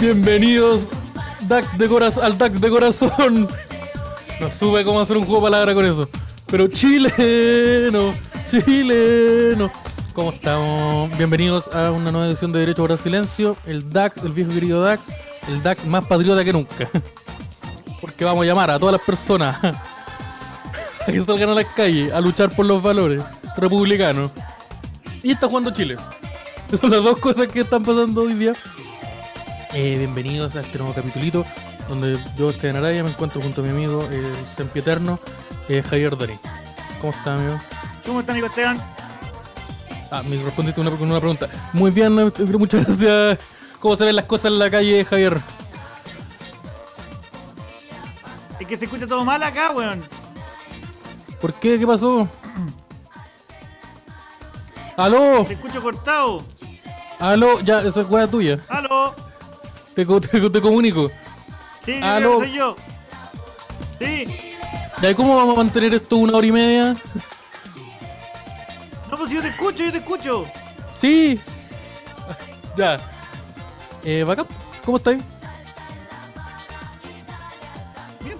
Bienvenidos Dax de corazón, al Dax de corazón. No sube cómo hacer un juego de palabras con eso. Pero chileno, chileno. ¿Cómo estamos? Bienvenidos a una nueva edición de Derecho para el Silencio. El DAX, el viejo querido DAX. El DAX más patriota que nunca. Porque vamos a llamar a todas las personas a que salgan a las calles a luchar por los valores republicanos. Y está jugando Chile. Esas son las dos cosas que están pasando hoy día. Eh, bienvenidos a este nuevo capitulito donde yo, Esteban Araya, me encuentro junto a mi amigo, el sempieterno, eh, Javier Darín. ¿Cómo está, amigo? ¿Cómo está, amigo Esteban? Ah, me respondiste una, con una pregunta. Muy bien, eh, muchas gracias. ¿Cómo se ven las cosas en la calle, Javier? Es que se escucha todo mal acá, weón. ¿Por qué? ¿Qué pasó? ¡Aló! Te escucho cortado. ¡Aló! Ya, esa es hueá tuya. ¡Aló! Te, te- te comunico. Sí, creo que soy yo. Sí. Ya, ¿y ¿cómo vamos a mantener esto una hora y media? No, pues yo te escucho, yo te escucho. Sí. Ya. Eh, Backup, ¿cómo estáis? Bien.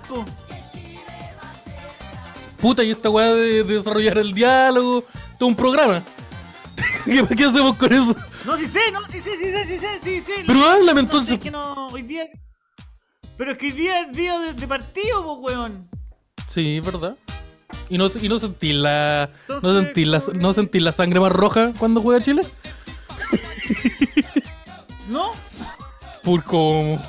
Puta, y esta weá de, de desarrollar el diálogo, todo un programa. ¿Qué, qué hacemos con eso? No, sí sé, no, sí sé, sí sé, sí sé, sí sé. Pero háblame entonces. es que no, hoy día... Pero es que hoy día es día de, de partido, po, weón. Sí, es verdad. ¿Y no, y no sentí la. no sentí la, ¿cómo que- no sentí la sangre más roja cuando juega Chile? ¿No? Por cómo.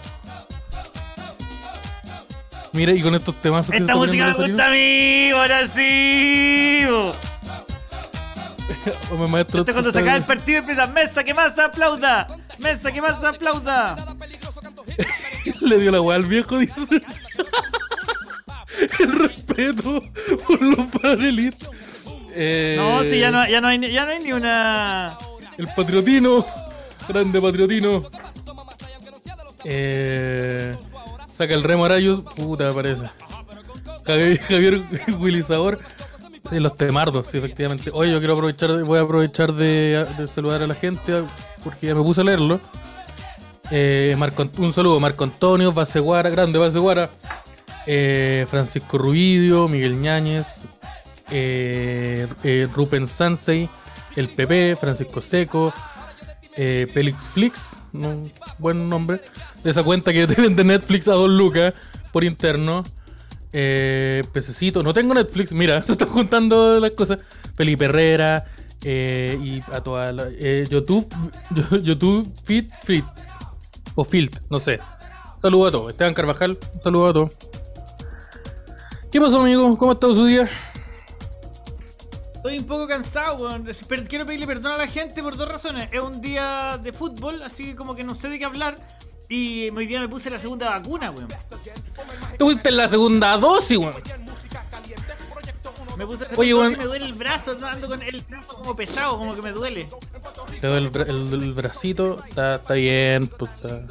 Mira, y con estos temas Esta música me gusta a mí, ahora sí. Oh. Esto cuando se está- acaba el partido empieza Mesa que más aplauda. Mesa que más aplauda. Le dio la weá al viejo, dice. el respeto por los panelistas. Eh, No, sí, ya no, ya no, hay, ni- ya no hay ni una... El patriotino. Grande patriotino. Eh, saca el remo Arayus. Puta, me parece. Javier, Javier Willy Sabor. Los temardos, sí, efectivamente. Oye, yo quiero aprovechar, voy a aprovechar de, saludar a la gente porque ya me puse a leerlo. Eh, un saludo, Marco Antonio, Baseguara, grande Baseguara, eh, Francisco Rubidio, Miguel Ñáñez, eh, eh, Rupen Sansei, el PP, Francisco Seco, eh, Flix, buen nombre, de esa cuenta que deben de Netflix a Don Lucas por interno. Eh, Pececito, no tengo Netflix, mira, se están juntando las cosas. Felipe Herrera eh, y a toda la, eh, YouTube, YouTube Fit Fit o Filt, no sé. Saludos a todos. Esteban Carvajal, saludos a todos. ¿Qué pasó, amigo? ¿Cómo ha estado su día? Estoy un poco cansado, weón. Quiero pedirle perdón a la gente por dos razones. Es un día de fútbol, así que como que no sé de qué hablar. Y hoy día me puse la segunda vacuna, weón. Te fuiste en la segunda dosis, weón. Me puse Oye, weón. me duele el brazo, no, ando con el brazo como pesado, como que me duele. Doy el, el- el bracito, está, está bien, pues, está-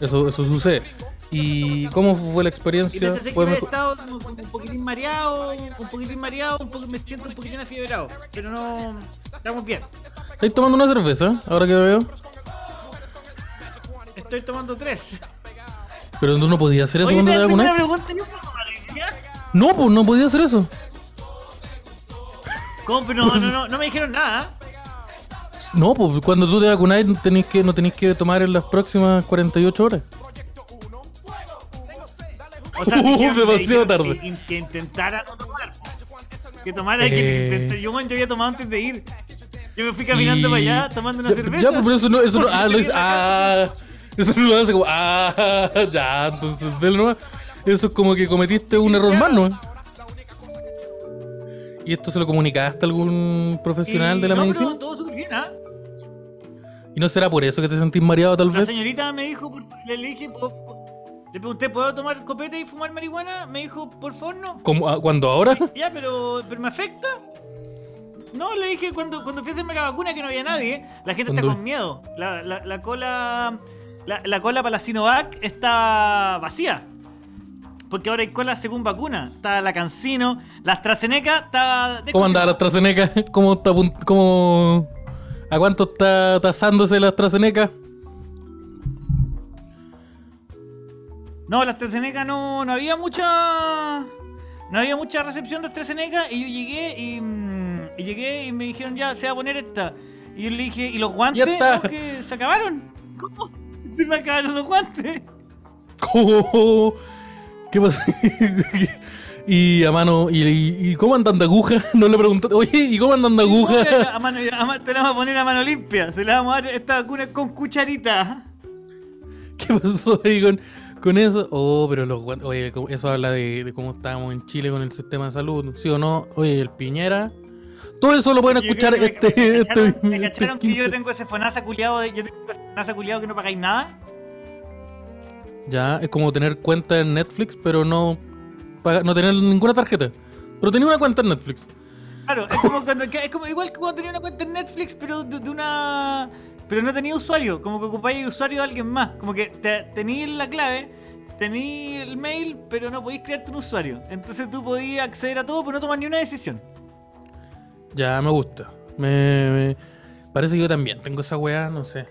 Eso, eso sucede. ¿Y cómo fue la experiencia? pensé que ¿Fue me he estado como un poquitín mareado, un poquitín mareado, un poco, me siento un poquitín afiebrado. Pero no. Estamos bien. ¿Estáis tomando una cerveza? Ahora que veo. Estoy tomando tres. Pero tú no podías hacer eso Oye, cuando te tengo una vacunaste. pregunta. ¿yo puedo tomar hoy día? No, pues no podía hacer eso. ¿Cómo? Pero no, no, no, no me dijeron nada. No, pues cuando tú te vacunáis no tenéis que, no tenéis que tomar en las próximas 48 horas. O sea, Uh, dijeron- demasiado tarde. Que, que intentara no tomar. Que tomara, Eh. que intentara. Yo, yo había tomado antes de ir. Yo me fui caminando Y- para allá tomando una ya, cerveza. Ya, pues pero eso no, eso no, Porque ah, lo hice, ah, eso no lo hace como, ah, ya, entonces, velo nomás. Eso es como que cometiste un error más, ¿no? ¿Y esto se lo comunicaste a algún profesional Y de la no, medicina? pero todo súper bien, ¿ah? ¿Y no será por eso que te sentís mareado tal La vez? señorita me dijo, por- le, le dije, po- po- le pregunté, ¿puedo tomar copete y fumar marihuana? Me dijo, por favor, no. ¿Cómo, ah, ¿Cuándo ahora? Ya, pero, pero ¿me afecta? No, le dije cuando, cuando fui a hacerme la vacuna que no había nadie. La gente está con miedo. La, la, la cola. La, la cola para la Sinovac está vacía. Porque ahora hay cola según vacuna. Está la Cancino, la AstraZeneca está. ¿Cómo anda la AstraZeneca? ¿Cómo está, cómo, ¿A cuánto está tasándose la AstraZeneca? No, la AstraZeneca no, no había mucha. No había mucha recepción de AstraZeneca y yo llegué y, mm, y llegué y me dijeron ya se va a poner esta. Y yo le dije, ¿y los guantes? Ya está. No, que se acabaron. ¿Cómo? Se me acabaron los guantes. ¿Cómo? ¿Qué pasa? y a mano, y, y- y cómo andan de aguja? No le preguntaste, oye, ¿y cómo andan de aguja? A mano- a te la vamos a poner a mano limpia. Se la vamos a dar esta vacuna con cucharita. ¿Qué pasó ahí con, con eso? Oh, pero los guantes, oye, eso habla de, de cómo estábamos en Chile con el sistema de salud, ¿sí o no? Oye, el Piñera. Todo eso lo pueden escuchar este, me, cacharon, este, me este que 15. yo tengo ese FONASA culiado, de- yo tengo ese FONASA culiado que no pagáis nada. Ya, es como tener cuenta en Netflix, pero no, no tener ninguna tarjeta. Pero tenía una cuenta en Netflix. Claro, es como, cuando, es como igual que cuando tenía una cuenta en Netflix, pero de, de una. Pero no tenía usuario, como que ocupáis el usuario de alguien más. Como que te, tenías la clave, tenías el mail, pero no podías crearte un usuario. Entonces tú podías acceder a todo, pero no tomar ni una decisión. Ya, me gusta. Me, me- parece que yo también tengo esa weá, no sé.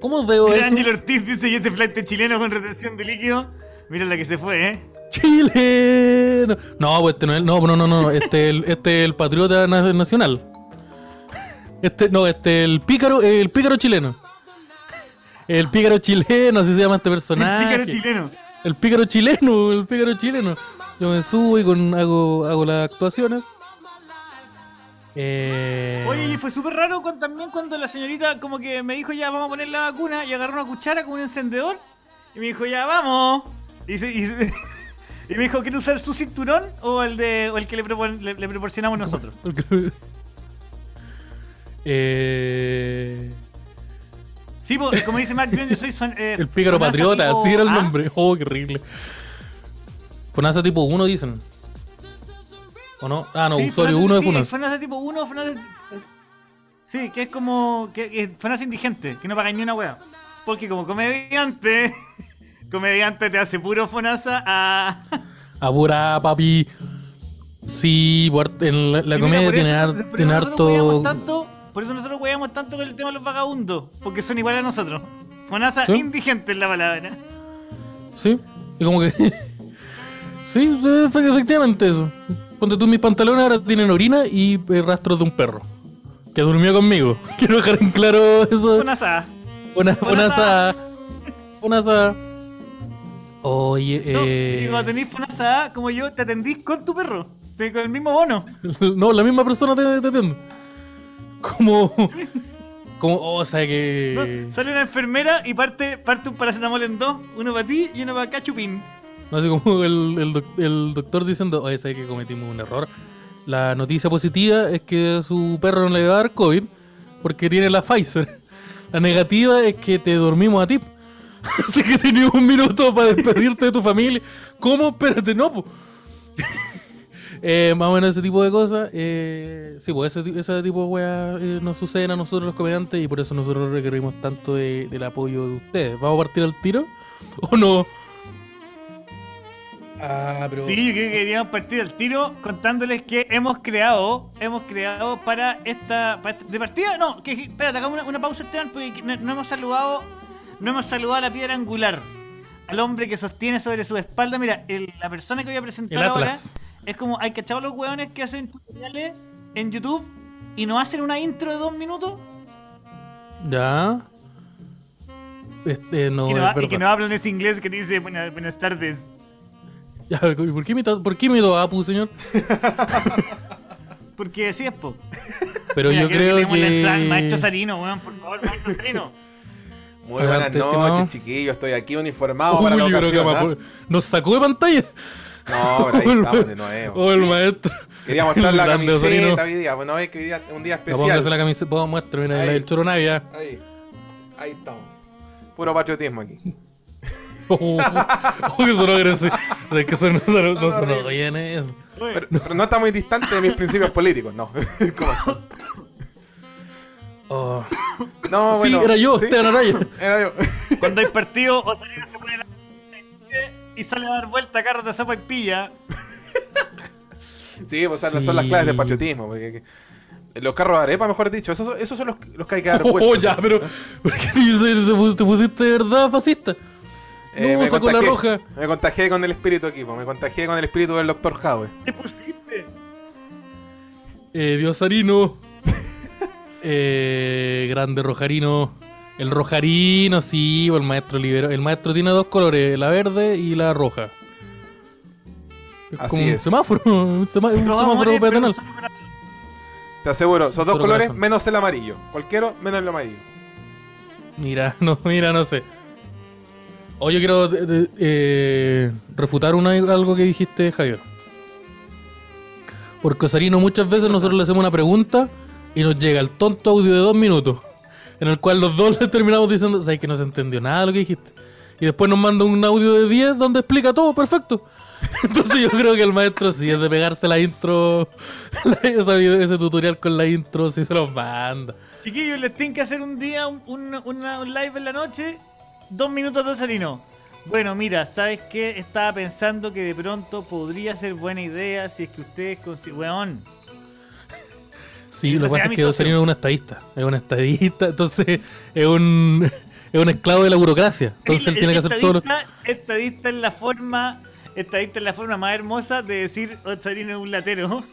¿Cómo veo Mira, eso? Ángel Ortiz dice: ¿Y ese flight chileno con retención de líquido? Mira la que se fue, ¿eh? Chile. No, pues este no es, no, no, no, no, este el, este el patriota na- nacional. Este, no, este el pícaro, el pícaro chileno. El pícaro chileno, así se llama este El personaje. pícaro chileno. El pícaro chileno, el pícaro chileno. Yo me subo y con, hago, hago las actuaciones. Eh, Oye, y fue súper raro cuando- también cuando la señorita como que me dijo ya vamos a poner la vacuna y agarró una cuchara con un encendedor y me dijo ya vamos. Y, se- y se- y me dijo, ¿quiere usar su cinturón o el de o el que le, propon- le- le proporcionamos nosotros? Eh, Sí, como dice Mark Bion, yo soy son, eh, el pícaro patriota, tipo así era el nombre. Oh, qué horrible. FONASA tipo 1 dicen. ¿O no? Ah, no, Sí, usuario FONASA 1 de sí, FONASA. FONASA tipo 1, FONASA... Sí, que es como... Que, indigente, que no pagáis ni una wea. Porque como comediante... comediante te hace puro FONASA a... Apura, papi. Sí, en la, Sí, comedia tiene, eso- eso tiene harto. tanto- por eso nosotros hueveamos tanto con el tema de los vagabundos. Porque son iguales a nosotros. Fonasa ¿Sí? indigente es la palabra. Sí, y como que. sí, efe- efectivamente eso. Ponte tú mis pantalones ahora tienen orina y eh, rastros de un perro. Que durmió conmigo. Quiero dejar en claro eso. Una, Una una asada. asada. Una asada. Oye, No, eh. y cuando tenés Fonasa como yo, te atendís con tu perro. te- Con el mismo bono. No, la misma persona te, te atiende. Como. Como, oh, o sea que. ¿no? Sale una enfermera y parte, parte un paracetamol en dos. Uno para ti y uno para Cachupín. No, Así como el, el el doctor diciendo, oye, sabes que cometimos un error. La noticia positiva es que su perro no le va a dar COVID porque tiene la Pfizer. La negativa es que te dormimos a ti. Así que tenías un minuto para despedirte de tu familia. ¿Cómo? Espérate, no, po. Eh, más o menos ese tipo de cosas. Eh, sí, pues ese, ese tipo de weas eh, nos suceden a nosotros los comediantes y por eso nosotros requerimos tanto de- del apoyo de ustedes. ¿Vamos a partir al tiro? ¿O no? Ah, pero. Sí, yo creo que queríamos partir al tiro contándoles que hemos creado, hemos creado para esta, para esta- de partida, no, que espérate, hagamos una, una pausa Esteban, porque no, no hemos saludado, no hemos saludado a la piedra angular, al hombre que sostiene sobre su espalda, mira, el- la persona que voy a presentar El ahora es como, hay cachado los hueones que hacen tutoriales en YouTube y no hacen una intro de dos minutos Ya. Este, no, y, no, que no hablan ese inglés que dice buenas, buenas tardes. Ya, ¿por qué imito, por qué imito a Apu, señor? Porque así es, po. Pero Mira, yo que creo que. Maestro Sarino, weón, por favor, maestro Sarino. Muy buenas Adelante, noches, estimado. chiquillos. Estoy aquí uniformado para la Uy, yo creo que ocasión. me ¿ah? nos sacó de pantalla. No, pero ahí O el estamos de nuevo. O el maestro. Quería mostrar la El Sarino. camiseta hoy día. Bueno, es que hoy día es un día Ya, Póngase especial. la camiseta, puedo muestra, mira, Ahí. la del Choro. Ahí. Ahí estamos. Puro patriotismo aquí. Oh, oh, que sonó agresivo. Es que sonó, sonó, no sonó bien eso. Pero, pero no está muy distante de mis principios políticos, no. ¿Cómo? Oh. No, Sí, bueno. era yo, ¿sí? Esteban Araya. Era yo. Cuando hay partido, o Sarino se pone la y sale a dar vuelta carros de sopa y pilla. Sí, pues Sí. son las claves del patriotismo. porque- que- los carros de arepa, mejor dicho, esos, esos son los, los que hay que dar Oh, vueltas. ya, pero. ¿Por qué te, se- se pus- te pusiste de verdad fascista? Eh, No, sacó la contagié- roja. Me contagié con el espíritu aquí, po, me contagié con el espíritu del Dr. Howe. ¿Qué pusiste? Eh, Diosarino. eh, grande Rojarino. El Rojarino, sí, o el maestro liberó. El maestro tiene dos colores, la verde y la roja. Es Así como un es. semáforo, un, sema- un semáforo peatonal. Te aseguro, son dos colores corazón. menos el amarillo. Cualquiera menos el amarillo. Mira, no, mira, no sé. O yo quiero de- de- eh, refutar una, algo que dijiste, Javier. Porque Osarino muchas veces nosotros le hacemos una pregunta y nos llega el tonto audio de dos minutos. En el cual los dos le terminamos diciendo, sabes que no se entendió nada de lo que dijiste. Y después nos manda un audio de 10 donde explica todo, perfecto. Entonces yo creo que el maestro sí es de pegarse la intro, la- ese tutorial con la intro, sí se los manda. Chiquillos, les tienen que hacer un día un, un- una- un live en la noche. Dos minutos de Sarino. Bueno, mira, ¿sabes qué? Estaba pensando que de pronto podría ser buena idea si es que ustedes consi- Weón. Sí, lo que pasa es que. Osarino es un estadista. Es un estadista, entonces es un, es un esclavo de la burocracia. Entonces él tiene que hacer todo lo... estadista- Estadista en la forma. Estadista en la forma más hermosa de decir "Oh, Sarino es un latero.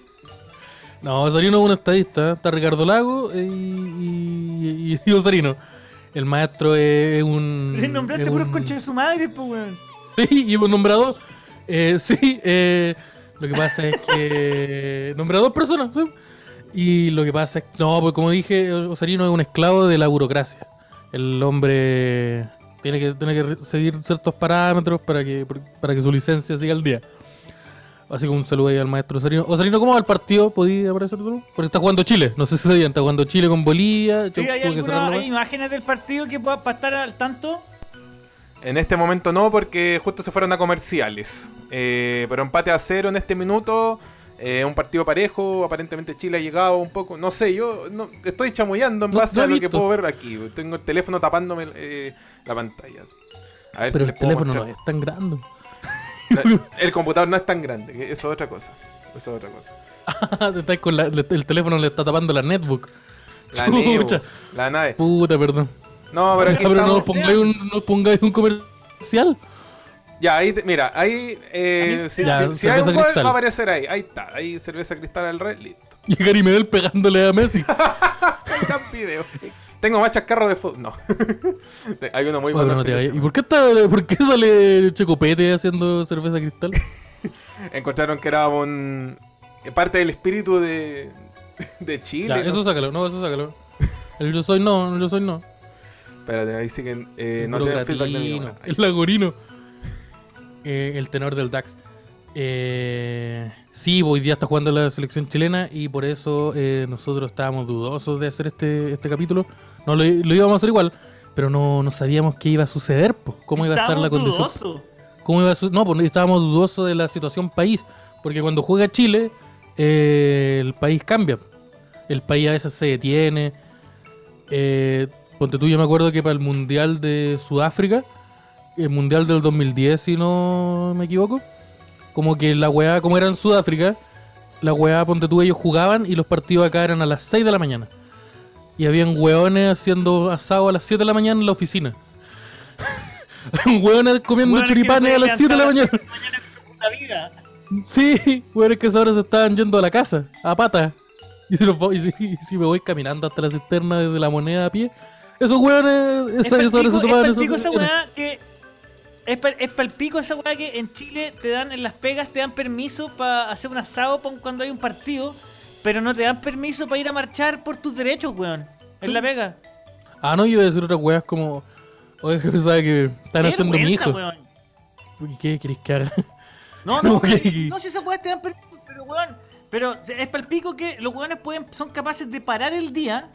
No, Osarino es un estadista. Está Ricardo Lago y, y, y- y Osarino. El maestro es un... Les nombraste puros un- conchas de su madre, pues weón. Sí, y un nombrador. Eh, sí, eh, lo que pasa es que... Nombré a dos personas, sí. Y lo que pasa es que... No, pues como dije, Osarino es un esclavo de la burocracia. El hombre tiene que, tiene que seguir ciertos parámetros para que, para que su licencia siga al día. Así que un saludo ahí al maestro Osarino. Osarino, ¿cómo va el partido? ¿Podía aparecer tú? Porque está jugando Chile. No sé si sabían, está jugando Chile con Bolivia. Sí, ¿Hay, alguna- hay imágenes del partido que pueda para estar al tanto? En este momento no, porque justo se fueron a comerciales. Eh, pero empate a cero en este minuto. eh, un partido parejo. Aparentemente Chile ha llegado un poco. No sé, yo no, estoy chamullando en No- base no a lo que puedo ver aquí. Tengo el teléfono tapándome eh, la pantalla. A ver Pero si el les puedo teléfono no es tan grande. El computador no es tan grande, eso es otra cosa. Eso es otra cosa. Te estáis con la- el teléfono le está tapando la netbook. La Neo, Chucha. la nave. Puta, perdón. No, pero aquí Ah, pero no pongáis un, no pongáis un comercial. Ya, ahí, te- mira, ahí, eh, si, Ya, si- si hay un gol, va a aparecer ahí. Ahí está, ahí cerveza cristal al red, listo. Y Gary Medel pegándole a Messi. Gran video. Tengo más chascarros de fútbol. No. hay uno muy Oye, pero malo. no te vayas. ¿Y por qué, está, por qué sale Checopete haciendo cerveza cristal? Encontraron que era un parte del espíritu de, de Chile. Ya, ¿no? eso sácalo, no, eso sácalo. El yo soy no, el yo soy no. Espérate, ahí siguen. Eh, no tienen feedback de. Ahí el lagorino. Eh, el tenor del DAX. Eh, sí, hoy día está jugando la selección chilena y por eso eh, nosotros estábamos dudosos de hacer este, este capítulo. No lo, lo íbamos a hacer igual, pero no, no sabíamos qué iba a suceder, po, cómo iba a estar la condición. ¿Cómo iba a su- No, pues estábamos dudosos de la situación país, porque cuando juega Chile, eh, el país cambia. El país a veces se detiene. Eh, ponte tú, yo me acuerdo que para el Mundial de Sudáfrica, el Mundial del 2010, si no me equivoco, como que la weá, como era en Sudáfrica, la weá, ponte tú, ellos jugaban y los partidos acá eran a las 6 de la mañana. Y habían weones haciendo asado a las 7 de la mañana en la oficina. weones comiendo choripanes se a las 7 de la mañana. de la mañana en vida. Sí, weones que ahora se estaban yendo a la casa, a pata. Y si, va- y si, y si me voy caminando hasta la cisterna desde la moneda a pie, esos weones, Es esa, hora se tomaban es esos esa weones. weá que. Es, pal- es palpico esa weá que en Chile te dan, en las pegas te dan permiso para hacer un asado cuando hay un partido, pero no te dan permiso para ir a marchar por tus derechos, weón. En la pega. Ah, no, yo iba a decir otras weas como. Oye, que pensaba que están Qué haciendo mi hijo. weón. ¿Y ¿Qué querés que haga? No, no, Ok. no, si esas weas te dan permiso, pero weón. Pero es palpico que los weones pueden, son capaces de parar el día.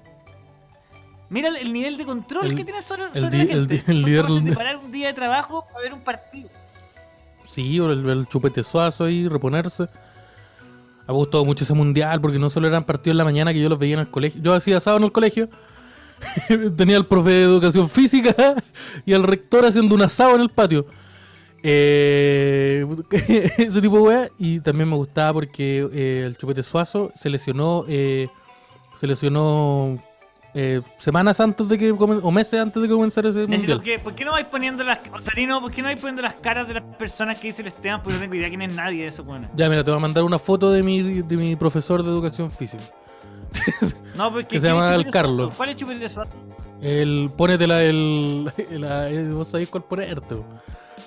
Mira el, el nivel de control El- que tienen sobre, el sobre la gente. el líder de parar un día de trabajo para ver un partido. Sí, o el, chupete suazo ahí, reponerse. Me ha gustado mucho ese mundial porque no solo eran partidos en la mañana que yo los veía en el colegio. Yo hacía asado en el colegio. Tenía al profe de educación física y al rector haciendo un asado en el patio. Eh, ese tipo de weá. Y también me gustaba porque eh, el chupete suazo se lesionó. eh, se lesionó eh, semanas antes de que o meses antes de que comenzara ese Necesito mundial. que- ¿Por qué no vais poniendo las. Osarino, ¿por qué no vais poniendo las caras de las personas que dice el Esteban? Porque no tengo idea quién es nadie de eso, bueno. Ya, mira, te voy a mandar una foto de mi, de mi profesor de educación física. No, porque Que se ¿quién es llama Chupete Carlos. ¿Cuál es Chupete Suazo? El, pónetela el, la- el- vos sabéis cuál ponerte. po.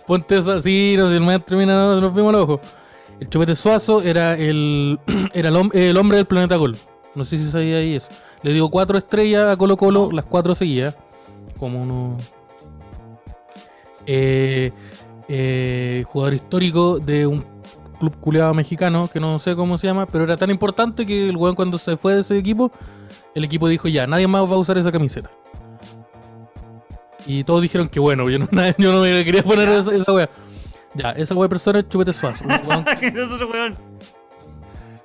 Ponte esa, sí, no, si el maestro mira, no, nos vimos los ojos. El Chupete Suazo era el, era el, el hombre del planeta Gol. No sé si sabía ahí eso. Le dio cuatro estrellas a Colo Colo, las cuatro seguidas. Como uno. Eh, eh, jugador histórico de un club culeado mexicano, que no sé cómo se llama, pero era tan importante que el weón cuando se fue de ese equipo, el equipo dijo ya, nadie más va a usar esa camiseta. Y todos dijeron que bueno, yo no, yo no me quería poner esa, esa wea. Ya, esa de persona es Chupete Suazo. un weón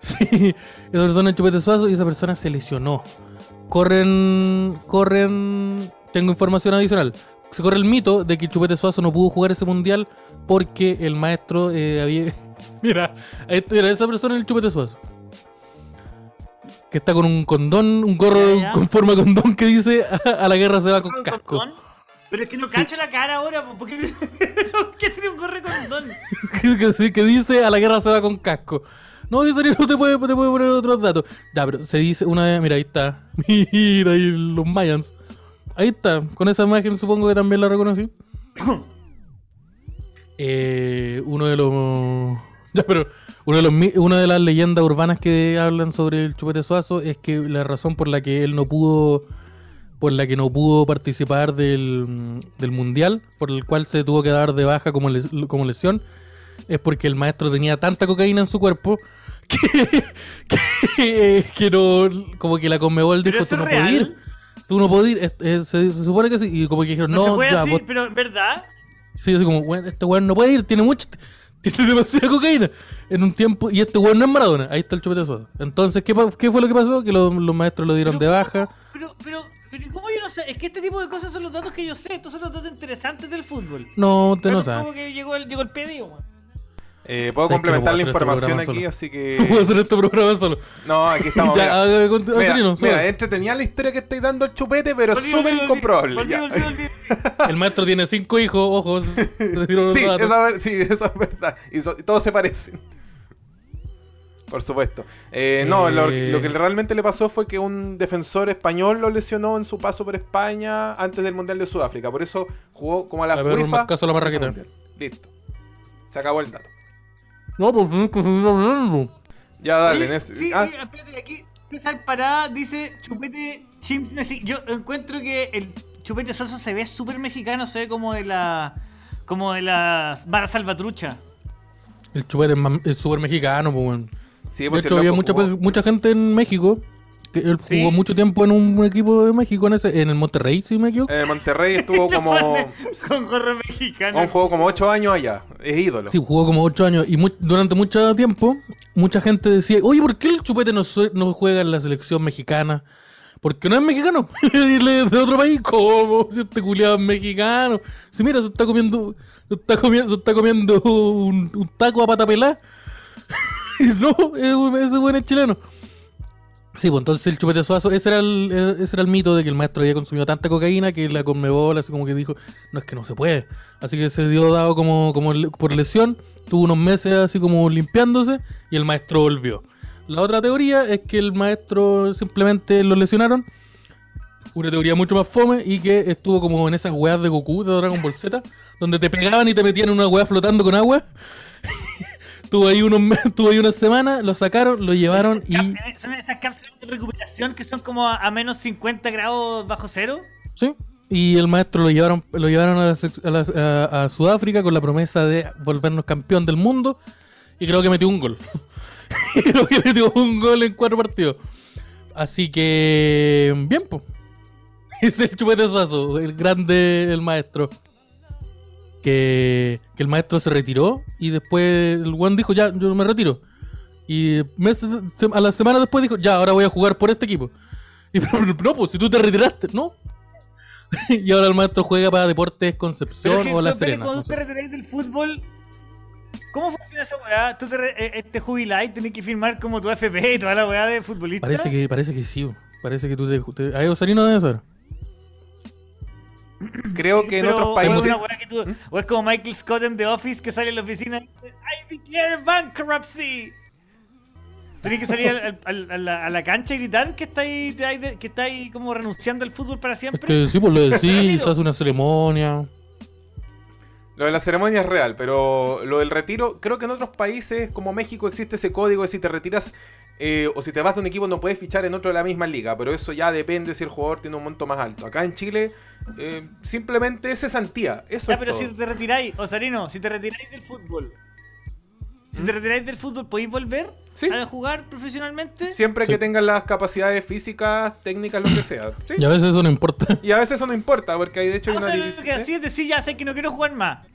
Sí, esa persona es Chupete Suazo y esa persona se lesionó. Corren, corren, tengo información adicional. Se corre el mito de que Chupete Suazo no pudo jugar ese mundial porque el maestro eh, había... Mira, mira, esa persona es el Chupete Suazo. Que está con un condón, un gorro Ya, ya. con forma de condón que dice a la guerra se va con ¿Con casco. condón? Pero es que no cacho la cara ahora, ¿por qué, ¿por qué tiene un gorre con condón? que, sí, que dice a la guerra se va con casco. No, dice no te puede, poner otros datos. Ya, pero se dice una vez, mira, ahí está. Mira ahí los Mayans. Ahí está, con esa imagen supongo que también la reconocí. Eh, uno de los. Ya, pero uno de los, una de las leyendas urbanas que hablan sobre el Chupete Suazo es que la razón por la que él no pudo. Por la que no pudo participar del, del mundial, por el cual se tuvo que dar de baja como lesión, es porque el maestro tenía tanta cocaína en su cuerpo que, que, que no. Como que la Conmebol ¿Pero dijo: tú no es puedes ir. real? Tú no puedes ir. Es- es- se, se supone que sí. Y como que dijeron: No, no, se puede ya, así, vos pero ¿verdad? Sí, así como, este weón no puede ir, tiene mucho. Tiene demasiada cocaína en un tiempo. Y este weón no es Maradona. Ahí está el chupete suave. Entonces, ¿qué, qué fue lo que pasó? Que los, los maestros lo dieron de baja. Pero, pero, pero, ¿cómo yo no sé? Es que este tipo de cosas son los datos que yo sé. Estos son los datos interesantes del fútbol. No, te Pero no sabes. que llegó el, llegó el pedido, weón. Eh, puedo que no complementar puedo la este información aquí, solo. así No puedo que. hacer este programa solo. No, aquí estamos. ya, mira. haga con- Mira, Acerino, mira, suave. es entretenida la historia que estáis dando al chupete, pero Volví, súper incomprobable. El maestro tiene cinco hijos, ojos. Sí, eso, es- sí, eso es verdad. Y, so- y todos se parecen. Por supuesto. Eh, no, lo, Eh. lo que realmente le pasó fue que un defensor español lo lesionó en su paso por España antes del Mundial de Sudáfrica. Por eso jugó como a la A ver, un a la marraqueta. Listo. Se acabó el dato. No, pues tienes que seguir hablando. Ya dale, Sí, Nes- sí, ah, sí, espérate, aquí César Parada dice chupete chimp Messi. Yo encuentro que el chupete salsa se ve súper mexicano, se ve como de la. como de la vara salvatrucha. El chupete es súper mexicano, pues, weón. sí, De pues hecho, el había loco mucha, jugó- mucha gente en México. Que él Sí. jugó mucho tiempo en un equipo de México, en, ese, en el Monterrey, si me equivoco. En el Monterrey estuvo como. Con gorro mexicano. un juego como 8 años allá. Es ídolo. Sí, jugó como 8 años y mu- durante mucho tiempo mucha gente decía, oye, ¿por qué el chupete no, no juega en la selección mexicana? Porque no es mexicano, de otro país, ¿cómo? Si este culiado es mexicano. Si mira, se está comiendo, se está comiendo, se está comiendo un, un taco a pata pelá. Y no, es un- ese buen es chileno. Sí, pues entonces el chupete suazo, ese era el, ese era el mito de que el maestro había consumido tanta cocaína que la conmebol así como que dijo, no es que no se puede. Así que se dio dado como, como por lesión, tuvo unos meses así como limpiándose y el maestro volvió. La otra teoría es que el maestro simplemente lo lesionaron. Una teoría mucho más fome y que estuvo como en esas weas de Goku de Dragon Ball Z, donde te pegaban y te metían en una wea flotando con agua. Estuvo ahí, unos, estuvo ahí una semana, lo sacaron, lo llevaron y... Son esas cápsulas de recuperación que son como a, a menos 50 grados bajo cero. Sí. Y el maestro lo llevaron, lo llevaron a, la sec- a la- a- a Sudáfrica con la promesa de volvernos campeón del mundo. Y creo que metió un gol. creo que metió un gol en cuatro partidos. Así que. Bien, pues. Es el chupete suazo, el grande, el maestro. Que, que el maestro se retiró y después el Juan dijo: Ya, yo me retiro. Y meses, se- a la semana después dijo: Ya, ahora voy a jugar por este equipo. Y pero, no, pues si tú te retiraste, no. y ahora el maestro juega para Deportes Concepción Pero, o La pero Serena. cuando no te retiráis del fútbol, ¿cómo funciona esa weá? Tú te, eh, eh, te jubilás y tenés que firmar como tu FP y toda la weá de futbolista. Parece que, parece que sí. Parece que tú te. te ahí Osarino debe ser. Creo que en Pero, otros países. una weá que tú- o es como Michael Scott en The Office que sale en la oficina y dice, I declare bankruptcy. Tienes que salir al- al- a, la, a la cancha y gritar que está ahí, te- ahí de- que está ahí como renunciando al fútbol para Es siempre. que sí, pues lo decís, hace una ceremonia. Lo de la ceremonia es real, pero lo del retiro, creo que en otros países como México existe ese código de si te retiras eh, o si te vas de un equipo no puedes fichar en otro de la misma liga, pero eso ya depende si el jugador tiene un monto más alto. Acá en Chile eh, simplemente es cesantía, eso Ya, es pero todo. si te retiráis, Osarino, si te retiráis del fútbol, si te retiráis del fútbol, ¿podéis volver Sí. a jugar profesionalmente? Siempre Sí. que tengan las capacidades físicas, técnicas, lo que sea. ¿sí? Y a veces eso no importa. Y a veces eso no importa, porque hay de hecho hay O una sea, lo división. que así es decir, ya sé que no quiero jugar más.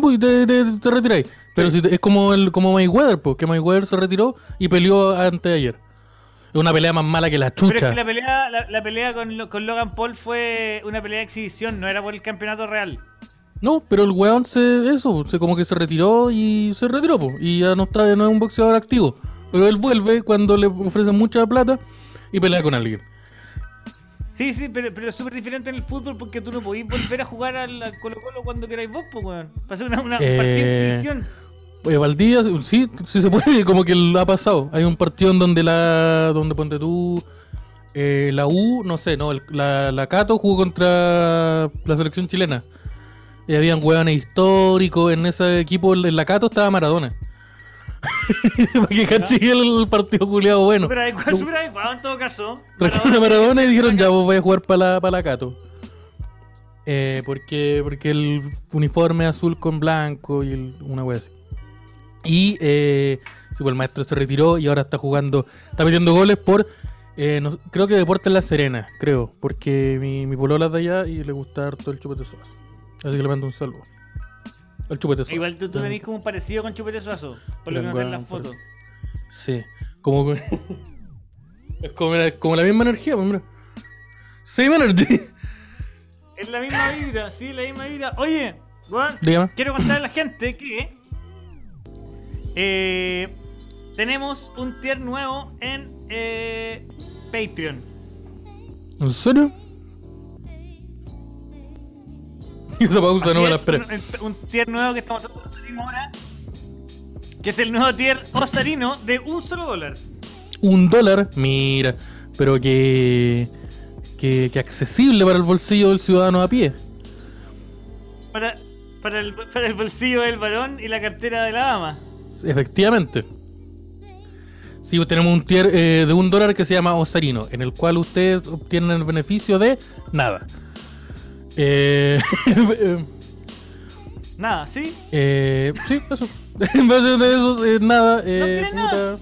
Pues, te, te, te retiráis. Pero si te- es como el como Mayweather, pues, que Mayweather se retiró y peleó antes de ayer. Es una pelea más mala que la Pero es chucha. que la pelea, la, la pelea con, Lo- con Logan Paul fue una pelea de exhibición, no era por el campeonato real. No, pero el weón se. Eso, se como que se retiró y se retiró, pues. Y ya no está, no es un boxeador activo. Pero él vuelve cuando le ofrecen mucha plata y pelea con alguien. Sí, sí, pero, pero es súper diferente en el fútbol porque tú no podís volver a jugar al, al Colo Colo cuando queráis vos, pues, weón. Pasó una, una Eh, partida de exhibición. Oye, Valdivia, sí, sí se puede, como que lo ha pasado. Hay un partido en donde la. donde ponte tú. eh, la U, no sé, no, el- la, la Cato jugó contra la selección chilena. Y habían hueones históricos. En ese equipo, en la Cato estaba Maradona. Para que caché el partido culiado bueno. Súper adecuado, súper adecuado en todo caso. Trajeron a Maradona y dijeron, ya vos vais a jugar para la, pa' la Cato. Eh, porque, porque el uniforme azul con blanco y el- una wea así. Y eh, sí, pues el maestro se retiró y ahora está jugando, está metiendo goles por, eh, no- creo que Deportes La Serena, creo. Porque mi, mi polola es de allá y le gusta harto el chupete suazo. Así que le mando un saludo. El chupete suazo. Igual tú, tú tenés como un parecido con Chupete Suazo, por lo que noté en las fotos. Sí, como como, la- como la misma energía, pues, hombre. Same energy. Es la misma vibra, sí, la misma vibra. Oye, weón, quiero contarle a la gente que eh, tenemos un tier nuevo en eh, Patreon. ¿En serio? Esa pausa Así no me la es, esperé. un, un tier nuevo que estamos haciendo Osarino ahora. Que es el nuevo tier Osarino de un solo dólar. Un dólar, mira, pero que, que, que accesible para el bolsillo del ciudadano a pie. Para, para, el, para el bolsillo del varón y la cartera de la dama. Efectivamente. Sí, pues tenemos un tier eh, de un dólar que se llama Osarino, en el cual ustedes obtienen el beneficio de nada. Eh, eh, Nada, ¿sí? eh, sí, eso. En vez de eso, eh, nada. eh, tiene nada.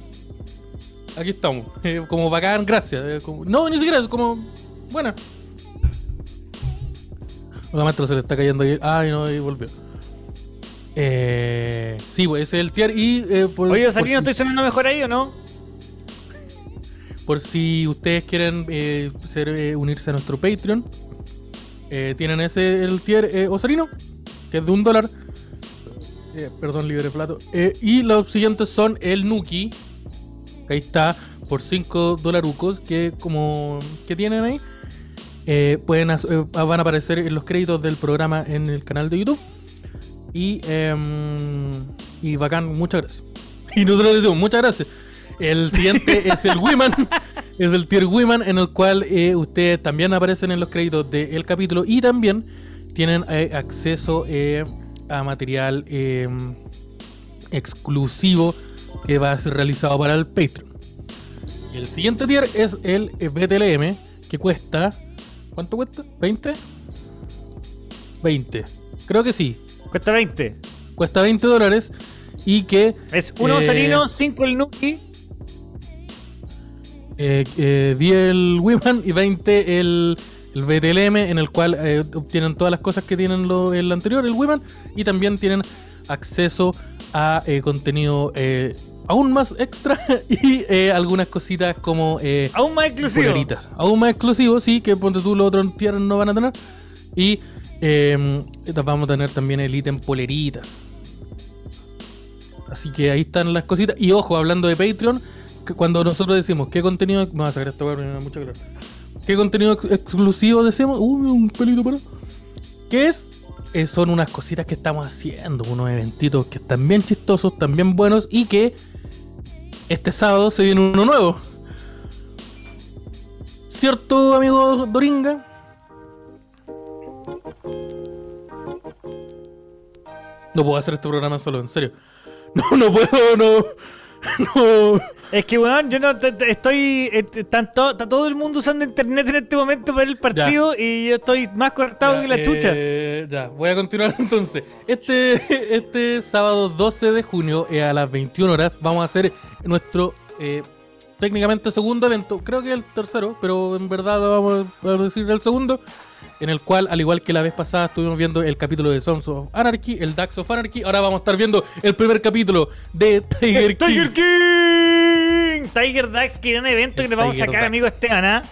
Aquí estamos. Eh, como bacán, gracias. eh, como- no, ni siquiera, es como. Buena. La maestra se le está cayendo ahí. Ay, no, ahí volvió. Eh, sí, pues ese es el tier. Y eh, por, Oye, por Osarino, si- ¿estoy sonando mejor ahí o no? por si ustedes quieren eh, ser, unirse a nuestro Patreon, eh, tienen ese el tier eh, Osarino, que es de un dólar. Eh, perdón, libre plato. Eh, y los siguientes son el Nuki, que ahí está, por 5 dolarucos, que como que tienen ahí. pueden van a aparecer en los créditos del programa en el canal de YouTube. Y, em, y bacán, muchas gracias. Y nosotros decimos, muchas gracias. El siguiente es el Wiman. Es el tier Wiman en el cual eh, ustedes también aparecen en los créditos del capítulo y también tienen eh, acceso eh, a material exclusivo que va a ser realizado para el Patreon. El siguiente tier es el BTLM que cuesta... ¿Cuánto cuesta? ¿20? 20. Creo que sí. Cuesta 20. Cuesta 20 dólares y que Es uno Eh, Osarino, 5 el Nuki. Eh, eh, 10 el Wiman y 20 el, el BTLM, en el cual eh, obtienen todas las cosas que tienen lo- el anterior, el Wiman, y también tienen acceso a eh, contenido eh, aún más extra y eh, algunas cositas como eh, Aún más exclusivo. Aún más exclusivos, sí, que ponte tú los otros tier no van a tener. Y eh, vamos a tener también el ítem poleritas. Así que ahí están las cositas. Y ojo, hablando de Patreon, cuando nosotros decimos qué contenido. Vamos a sacar esto, me mucha calor. ¿Qué contenido ex- exclusivo decimos? Uy, un pelito para. ¿Qué es? Eh, son unas cositas que estamos haciendo, unos eventitos que están bien chistosos, también buenos y que este sábado se viene uno nuevo. ¿Cierto, amigo Doringa? No puedo hacer este programa solo, en serio. No, no puedo, no. No. Es que, weón, yo no estoy. eh, Está to- está todo el mundo usando internet en este momento para el partido y yo estoy más cortado Ya, que la chucha. eh, ya, voy a continuar entonces. Este, este sábado 12 de junio eh, a las 21 horas vamos a hacer nuestro eh, técnicamente segundo evento. Creo que el tercero, pero en verdad lo vamos a decir el segundo. En el cual, al igual que la vez pasada, estuvimos viendo el capítulo de Sons of Anarchy, el Dax of Anarchy. Ahora vamos a estar viendo el primer capítulo de Tiger King. Tiger King! Tiger Dax, que era un evento que le vamos a sacar, Dax. amigo Esteban, ¿ah?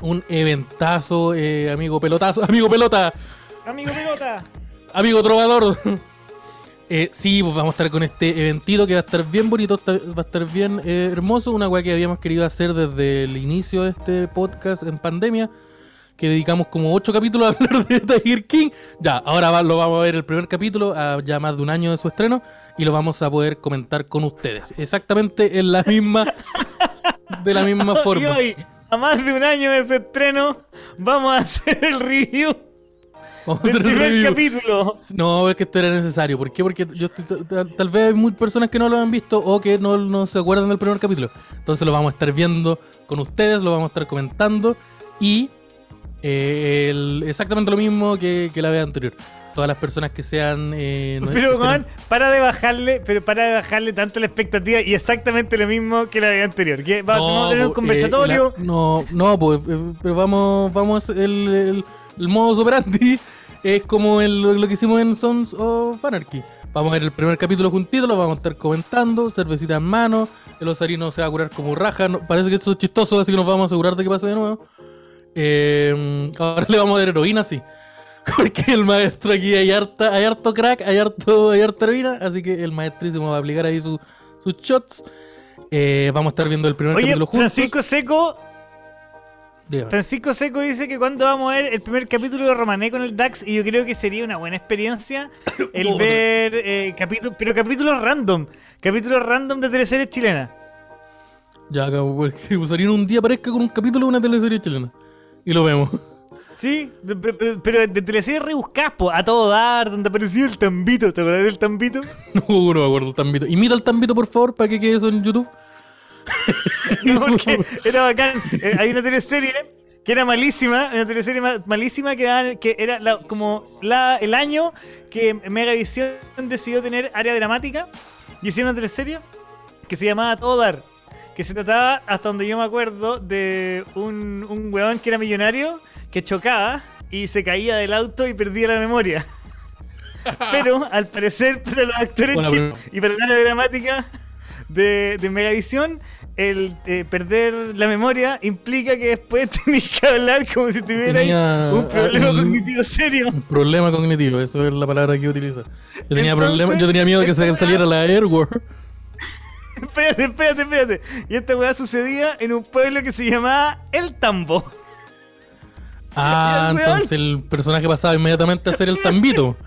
Un eventazo, eh, amigo pelotazo, amigo pelota. Amigo pelota. Amigo trovador. Eh, sí, pues vamos a estar con este eventito que va a estar bien bonito, está- va a estar bien eh, hermoso. Una weá que habíamos querido hacer desde el inicio de este podcast en pandemia. Que dedicamos como ocho capítulos a hablar de Tiger King. Ya, ahora va- lo vamos a ver el primer capítulo, a ya más de un año de su estreno. Y lo vamos a poder comentar con ustedes. Exactamente en la misma. de la misma Y forma. hoy, a más de un año de su estreno, vamos a hacer el review Vamos a del hacer el primer review. capítulo. No, es que esto era necesario. ¿Por qué? Porque yo estoy, tal, tal vez hay muchas personas que no lo han visto o que no, no se acuerdan del primer capítulo. Entonces lo vamos a estar viendo con ustedes, lo vamos a estar comentando y eh, el- exactamente lo mismo que, que la vez anterior. Todas las personas que sean... eh, no- Pero, que man, para de bajarle, pero para de bajarle tanto la expectativa y exactamente lo mismo que la vez anterior. Que va- vamos a tener un conversatorio. eh, la- no, no, pues, eh, pero vamos, vamos, el, el, el operandi es como el- lo que hicimos en Sons of Anarchy. Vamos a ver el primer capítulo juntito, lo vamos a estar comentando, cervecita en mano, el osarino se va a curar como raja, no- parece que esto es chistoso, así que nos vamos a asegurar de que pase de nuevo. Eh, ahora le vamos a dar heroína, sí. Porque el maestro aquí hay harta, hay harto crack, hay harto, hay harta heroína, así que el maestrísimo va a aplicar ahí su- sus shots. Eh, vamos a estar viendo el primer Oye, capítulo juntos. Francisco Seco, Dígame. Francisco Seco dice que cuando vamos a ver el primer capítulo de Romané con el DAX, y yo creo que sería una buena experiencia el ver eh, capítulos, pero capítulos random, capítulos random de teleseries chilenas. Ya, porque usarían un día aparezca con un capítulo de una teleserie chilena. Y lo vemos. Sí, pero de teleseries rebuscadas, po, a todo dar, donde aparecía el tambito, ¿te acuerdas del tambito? No, no me acuerdo el tambito. Imita el tambito, por favor, para que quede eso en YouTube. No, porque era bacán. Eh, hay una teleserie que era malísima, una teleserie ma- malísima que, daban- que era la- como la, el año que Megavisión decidió tener área dramática y hicieron una teleserie que se llamaba Todo Dar. Que se trataba, hasta donde yo me acuerdo, de un, un weón que era millonario que chocaba y se caía del auto y perdía la memoria. Pero al parecer, para los actores pregunta. y para área dramática de, de Megavisión, el eh, perder la memoria implica que después tenés que hablar como si tuvierais Tenía, un problema cognitivo serio. Un problema cognitivo, eso es la palabra que utiliza. Yo tenía, Entonces, problema, yo tenía miedo que se saliera la Airwar. Espérate, espérate, espérate. Y esta weá sucedía en un pueblo que se llamaba El Tambo. Ah, el entonces el personaje pasaba inmediatamente a hacer el tambito.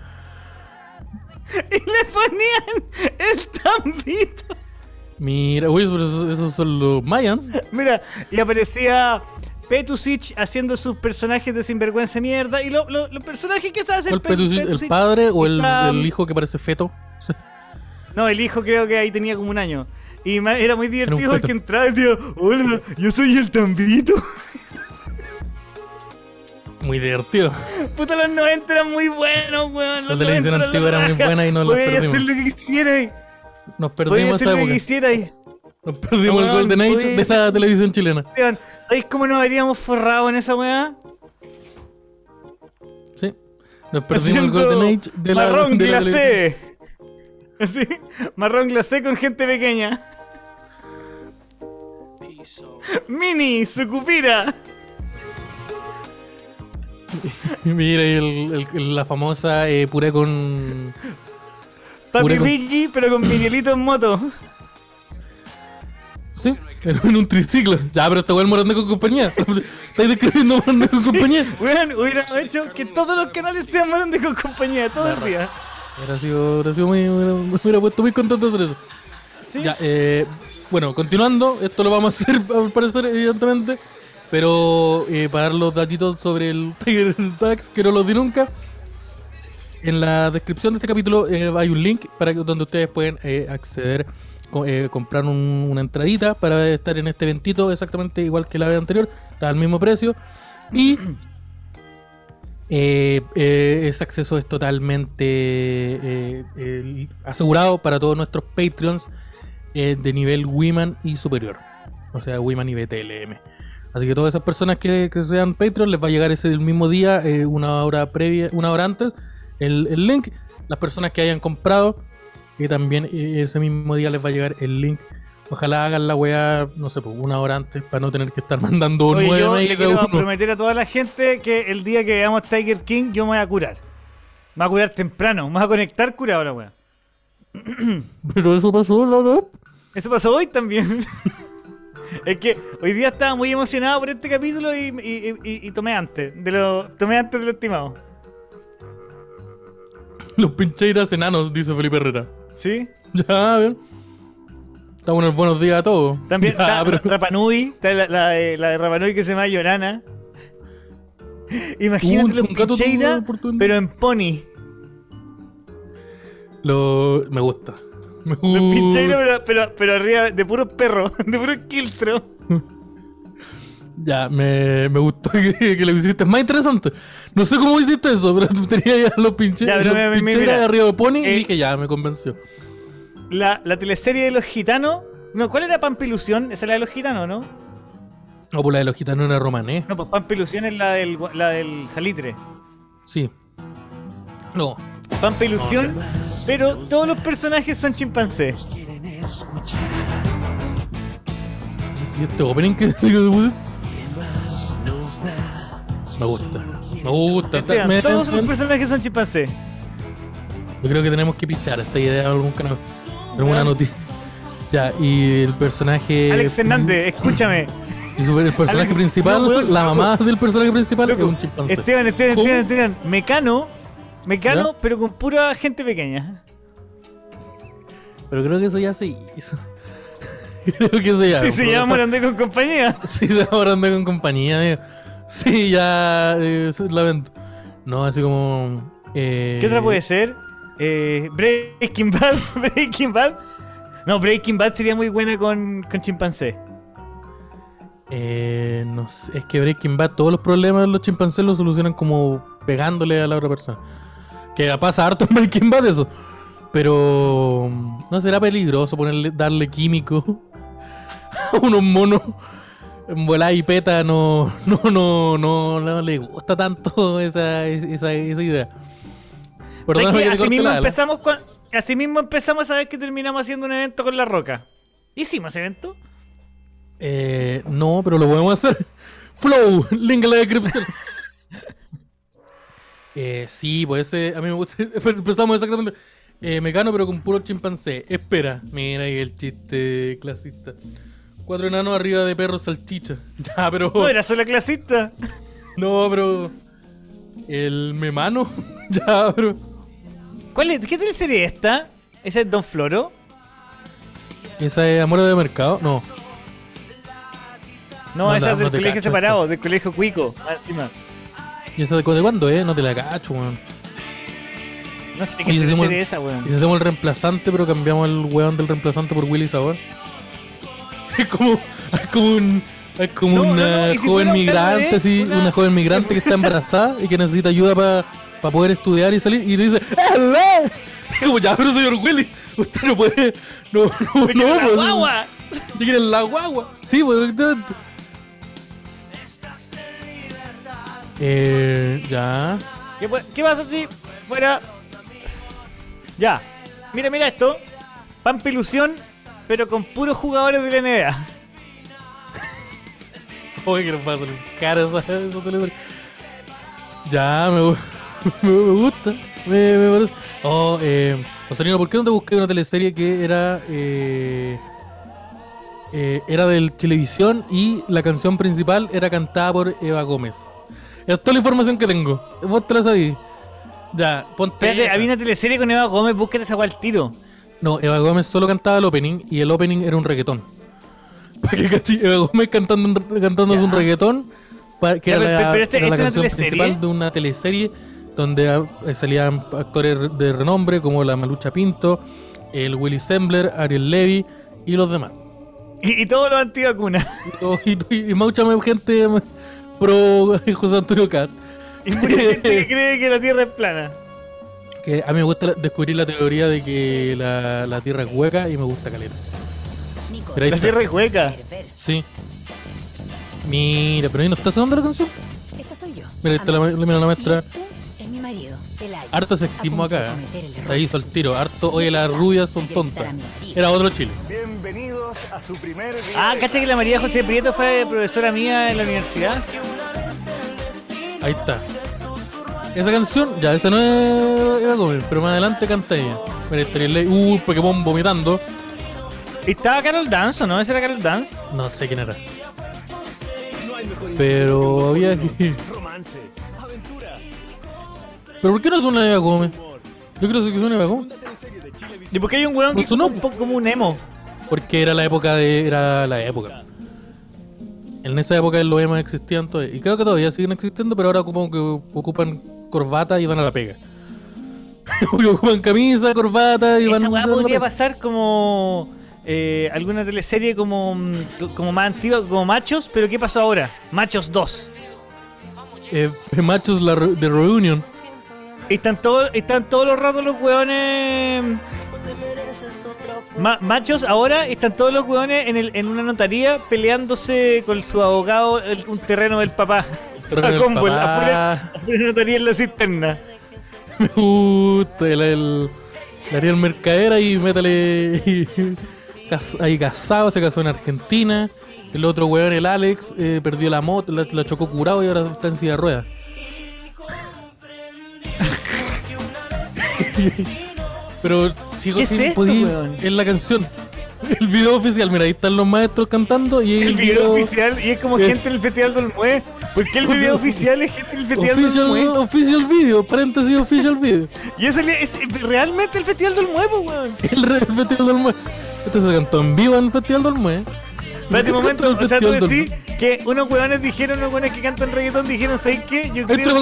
Y le ponían el tambito. Mira, uy, esos, esos son los Mayans. Mira, y aparecía Petusic haciendo sus personajes de sinvergüenza mierda. Y lo- lo- los personajes que se hacen. ¿El padre o el, el hijo que parece feto? No, el hijo creo que ahí tenía como un año. Y era muy divertido feto. porque entraba y decía, hola, yo soy el tambito. Muy divertido. Puta, los 90 eran muy buenos, weón. La Los televisión 90 antigua era muy buena y no Podías perdimos. hacer lo que quisierais. Nos Podías perdimos hacer esa lo que época. quisierais. Nos perdimos el Weón, Golden Age podía de esa televisión chilena. ¿Sabéis cómo nos habríamos forrado en esa weá? Sí. Nos perdimos el Golden Age de la, marrón de la glacé. Así, marrón glacé con gente pequeña. Mini, sucupira. Mira, el- el- la famosa eh, puré con. Papi con- Ricky, pero con Miguelito en moto. Sí, En, en un triciclo. Ya, pero este weón Morandé con compañía. Estáis describiendo Morandé con compañía. Weón, hubiéramos hecho que todos los canales sean Morandé con compañía todo el día. Hubiera sido, hubiera sido muy. Me hubiera puesto muy contento hacer eso. ¿Sí? Ya, eh, bueno, continuando, esto lo vamos a hacer al parecer, evidentemente. Pero eh, para dar los datitos sobre el Tiger Tax, que no los di nunca. En la descripción de este capítulo eh, hay un link para donde ustedes pueden acceder, co- comprar un- una entradita para estar en este eventito exactamente igual que la vez anterior, está al mismo precio. Y eh, eh, ese acceso es totalmente eh, asegurado para todos nuestros Patreons de nivel Wiman y superior. O sea, Wiman y BTLM. Así que todas esas personas que, sean Patreon les va a llegar ese mismo día, una hora previa, una hora antes, el, el link. Las personas que hayan comprado, que también ese mismo día les va a llegar el link. Ojalá hagan la weá, no sé, pues, una hora antes para no tener que estar mandando Oye, nueve yo le quiero uno. prometer a toda la gente que el día que veamos Tiger King yo me voy a curar. Me voy a curar temprano, me voy a conectar curado la weá. Pero eso pasó, la verdad. Eso pasó hoy también. es que hoy día estaba muy emocionado por este capítulo y, y- y- y tomé antes de lo tomé antes de lo estimado. Los pincheiras enanos, dice Felipe Herrera. ¿Sí? Ya, a ver. El buenos días a todos. También está pero- Rapanui, está la, la de, la de Rapanui que se llama Llorana. Imagínate los oportunidad. pero en pony. Lo... Me gusta. Me Los gusta. pero, pero, pero arriba de puros perros, de puros quiltros. Ya, me, me gustó que, que lo hiciste más interesante. No sé cómo hiciste eso, pero tú tenías ya los pinches Ya, pero los me- me- pincheiras mira, de arriba de Pony eh, y dije, ya, me convenció. La, la teleserie de los gitanos. No, ¿cuál era Pampilusión? Esa es la de los gitanos, ¿no? No, pues la de los gitanos era romané. No, pues Pampilusión es la del, la del salitre. Sí. No. Pampa Ilusión, pero todos los personajes son chimpancés. ¿Y este opening que? Me gusta. Me gusta. Esteban, Me- todos los personajes son chimpancés. Yo creo que tenemos que pichar esta idea en algún canal. En alguna noticia. Ya, y el personaje. Alex Hernández, escúchame. Y su- el personaje Alex- principal, no, weón, la loco. mamá del personaje principal Loco, es un chimpancé. Esteban, Esteban, ¿Cómo? Esteban, Esteban. Mecano, Mecano, pero con pura gente pequeña. Pero creo que eso ya se hizo. creo que eso ya. Sí, se llama Morandé con compañía. Sí, se ahora anda con compañía, amigo. Sí, ya. Eh, lamento. No, así como. Eh, ¿Qué otra puede ser? Eh, Breaking Bad. Breaking Bad. No, Breaking Bad sería muy buena con, con chimpancé. Eh, no sé, es que Breaking Bad, todos los problemas de los chimpancés los solucionan como pegándole a la otra persona. Que pasa harto en Breaking Bad eso. Pero no será peligroso ponerle, darle químico a unos monos en y peta. No, no, no, no, no le gusta tanto esa, esa idea. ¿Sabes Perdóname que así, mismo la empezamos con, así mismo empezamos a ver que terminamos haciendo un evento con La Roca. ¿Hicimos evento? Eh, no, pero lo podemos hacer. Flow, link en la descripción. eh, sí, pues a mí me gusta. Empezamos exactamente. Eh, mecano, pero con puro chimpancé. Espera, mira ahí el chiste clasista. Cuatro enanos arriba de perros salchicha. Ya, pero. No, era solo clasista. No, pero. El memano. ya, pero. ¿Cuál es? ¿Qué teleserie es esta? ¿Esa es Don Floro? ¿Esa es Amor de Mercado? No. No, No, esa es del no colegio cacho separado, del colegio Cuico. más encima. ¿Y esa de, cu- de cuándo, eh? No te la cacho, weón. No sé qué teleserie es esa, Y weón. si hacemos el reemplazante, pero cambiamos el weón del reemplazante por Willy Sabor. Es como, es como un. Es como No, una y si joven migrante, sí, una... una- joven migrante que está embarazada y que necesita ayuda para poder estudiar y salir. Y te dice, ¡Hello! Y como, ya, pero señor Willy, usted no puede. No, no, ¡Me no, quiero la pues, guagua! Te quieren la guagua. Sí, pues. Eh, ya. ¿Qué, pasa si fuera. Ya. Mira, mira esto. Pampa Ilusión, pero con puros jugadores de la NBA. Oye, que nos va a salir cara esa, esa. Ya, me, gu- me, gusta. Me, me parece. Oh, eh. Osorino, ¿por qué no te busqué una teleserie que era. Eh, eh, era del Televisión y la canción principal era cantada por Eva Gómez. Es toda la información que tengo. Vos te la sabís. Ya, ponte. Espérate, había una teleserie con Eva Gómez, búscate esa al tiro. No, Eva Gómez solo cantaba el opening y el opening era un reggaetón. Para que cachi, Eva Gómez cantando, cantándose un reggaetón, que Ya, era pero- la, pero este- era la ¿esta es una canción teleserie? principal de una teleserie donde eh, salían actores de renombre como la Malucha Pinto, el Willy Sembler, Ariel Levy y los demás. Y, y todos los antivacunas. Y, y, y mucha más gente pro José Antonio Cast. Y mucha gente que cree que la Tierra es plana. Que a mí me gusta descubrir la teoría de que la, la Tierra es hueca y me gusta caleta. Pero ahí La está. Tierra es hueca. Sí. Mira, pero ahí no está sonando la canción. Esta soy yo. Mira, ahí está la, mira la maestra. Este es mi marido. Harto sexismo acá. ¿eh? Ahí hizo el tiro. Harto, oye, las rubias son tontas. Era otro Chile. Bienvenidos a su primer día. Ah, de ¿cacha que la María José Prieto fue profesora mía en la universidad? Ahí está. Esa canción, ya, esa no es Eva Gómez, pero más adelante canta ella. Mira, estaría ley. Uh, Pokémon vomitando. ¿Y ¿Estaba Carol Dance o no? ¿Esa era Carol Dance? No sé quién era. Pero había. romance. ¿Pero por qué no suena Eva Gómez? Yo creo que suena Eva Gómez. ¿Y por qué hay un weón que es un poco como un emo? Porque era la época de. Era la época. En esa época los EMA existían todavía. Y creo que todavía siguen existiendo, pero ahora que ocupan corbata y van a la pega. Ocupan camisa, corbata y van Esa van weá a la podría pega. pasar como eh, alguna teleserie como, mm, como más antigua, como Machos, pero ¿qué pasó ahora? Machos 2. Eh, machos la de Reunion. Están todos, están todos los ratos los weones. Ma- machos ahora están todos los weones en, el, en una notaría peleándose con su abogado el- un terreno del papá. Terreno A combo, afuera, afuera notaría en la cisterna. Me gusta el, el, el Ariel Mercader ahí, métale y- cas- ahí casado, se casó en Argentina. El otro weón, el Alex, eh, perdió la moto, la, la chocó curado y ahora está en silla de ruedas. Pero sigo ¿Qué es sin esto, poder- weón? en la canción. El video oficial, mira, ahí están los maestros cantando y El video oficial y es como Eh. gente en el Festival del Mue. ¿Por qué el video oficial es gente en el Festival del Official, Mue? official video, paréntesis official video. Y es, es realmente el Festival del Mue, weón. El, el Festival del Mue. Este se cantó en vivo en el Festival del Mue. Espérate un momento, o sea, tú decís que unos weones dijeron, unos weones que cantan reggaetón dijeron, ¿sabes qué? Yo creo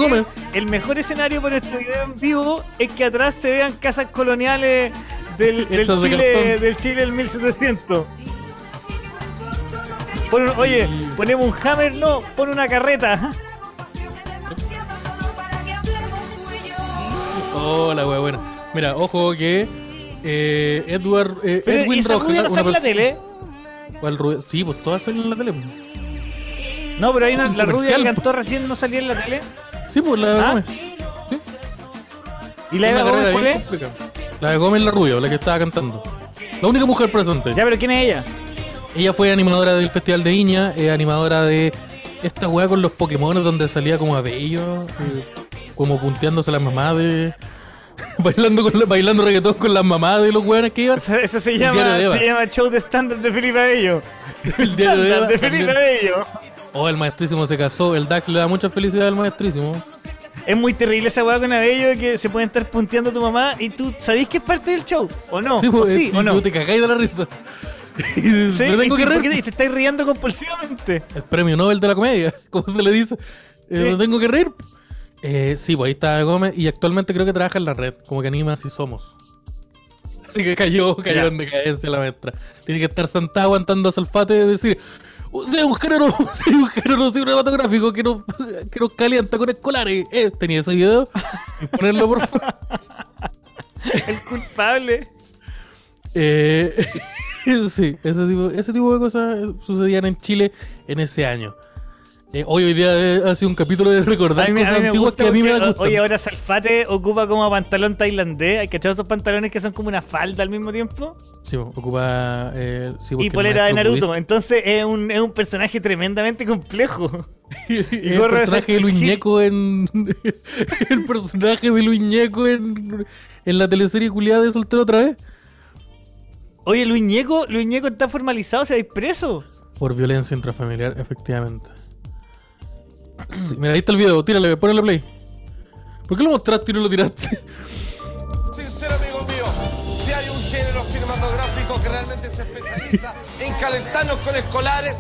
que el mejor escenario para este video en vivo es que atrás se vean casas coloniales del, del de Chile cartón. del Chile del 1700. Pon un- oye, ponemos un hammer, no, pon una carreta. Hola, wea, buena. Mira, ojo que eh, Edward, eh, Edwin esa Rojas, no una la tele. ¿Cuál rubia? Sí, pues todas salen en la tele. No, pero hay una, Un la rubia que comercial, cantó recién no salía en la tele. Sí, pues la de ¿Ah? Gómez. Sí. ¿Y la una Gómez cuál es? La de Gómez la rubia, la que estaba cantando. La única mujer presente. Ya, pero ¿quién es ella? Ella fue animadora del Festival de Viña, eh, animadora de esta weá con los Pokémon donde salía como a bello, eh, como punteándose la mamá de. bailando con la- bailando reggaetón con las mamás de los weones que iban. Eso, eso se llama, se llama Show de Standard de Felipe Bello. El diario de Eva de Felipe también. Bello. Oh, el maestrísimo se casó. El Dax le da mucha felicidad al maestrísimo. Es muy terrible esa weá con Abello de que se pueden estar punteando a tu mamá y tú sabés que es parte del show, ¿o no? Sí, ¿O pues, sí eh, o no? tú te cagáis de la risa. Y Sí, tengo ¿y que tú- ¿por qué reír. te, te estáis riendo compulsivamente? El premio Nobel de la comedia, como se le dice. Eh, Sí. me tengo que reír. Eh, sí, pues ahí está Gómez. Y actualmente creo que trabaja en la red, como que anima así somos. Así que cayó, cayó en decadencia la maestra. Tiene que estar sentada aguantando salfate y decir. Soy un género, soy un género cinematográfico que nos, que nos calienta con escolares. Eh, tenía ese video. Y ponerlo por favor. El culpable. Eh, sí, ese tipo, ese tipo de cosas sucedían en Chile en ese año. Eh, hoy hoy día eh, ha sido un capítulo de recordar A mí, a cosas mí me antiguas gusta que a mí me gustan. Oye, ahora Salfate ocupa como pantalón tailandés. ¿Hay cachado estos pantalones que son como una falda al mismo tiempo? Sí, ocupa. Eh, sí, Y polera de Naruto. Entonces es un, es un personaje tremendamente complejo. el personaje de Cypress Luis Hill. Ñeco en. el personaje de Luis Ñeco en, en la teleserie culiada de soltero otra vez. Oye, Luis Ñeco, Luis Ñeco está formalizado, se ha preso. Por violencia intrafamiliar, efectivamente. Sí, mira, ahí está el video, tírale, ponle play. ¿Por qué lo mostraste y no lo tiraste? Sincero amigo mío, si hay un género cinematográfico que realmente se especializa en calentarnos con escolares,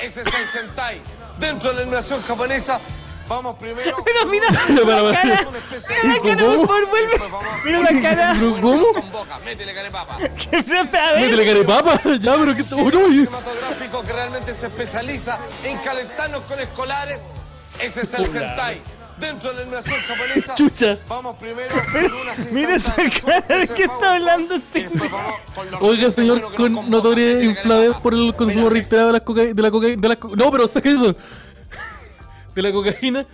ese es el hentai. Dentro de la animación japonesa, vamos primero... Pero mira, Para, para. cara. Mira la cara, por favor, vuelve. Mira la cara. ¿Pero cómo? con boca, métele carepapa. A ver. Métele carepapa. Ya, pero que. No, y- cinematográfico que realmente se especializa en calentarnos con escolares, ese es el hentai. Dentro de la animación japonesa, Chucha. vamos primero con unas Mira esa cara, ¿de super qué está hablando este? Oiga, señor, que con notoria infladez por el consumo reiterado de la cocaína. De la cocaína. De la co- no, pero saca eso. De la cocaína.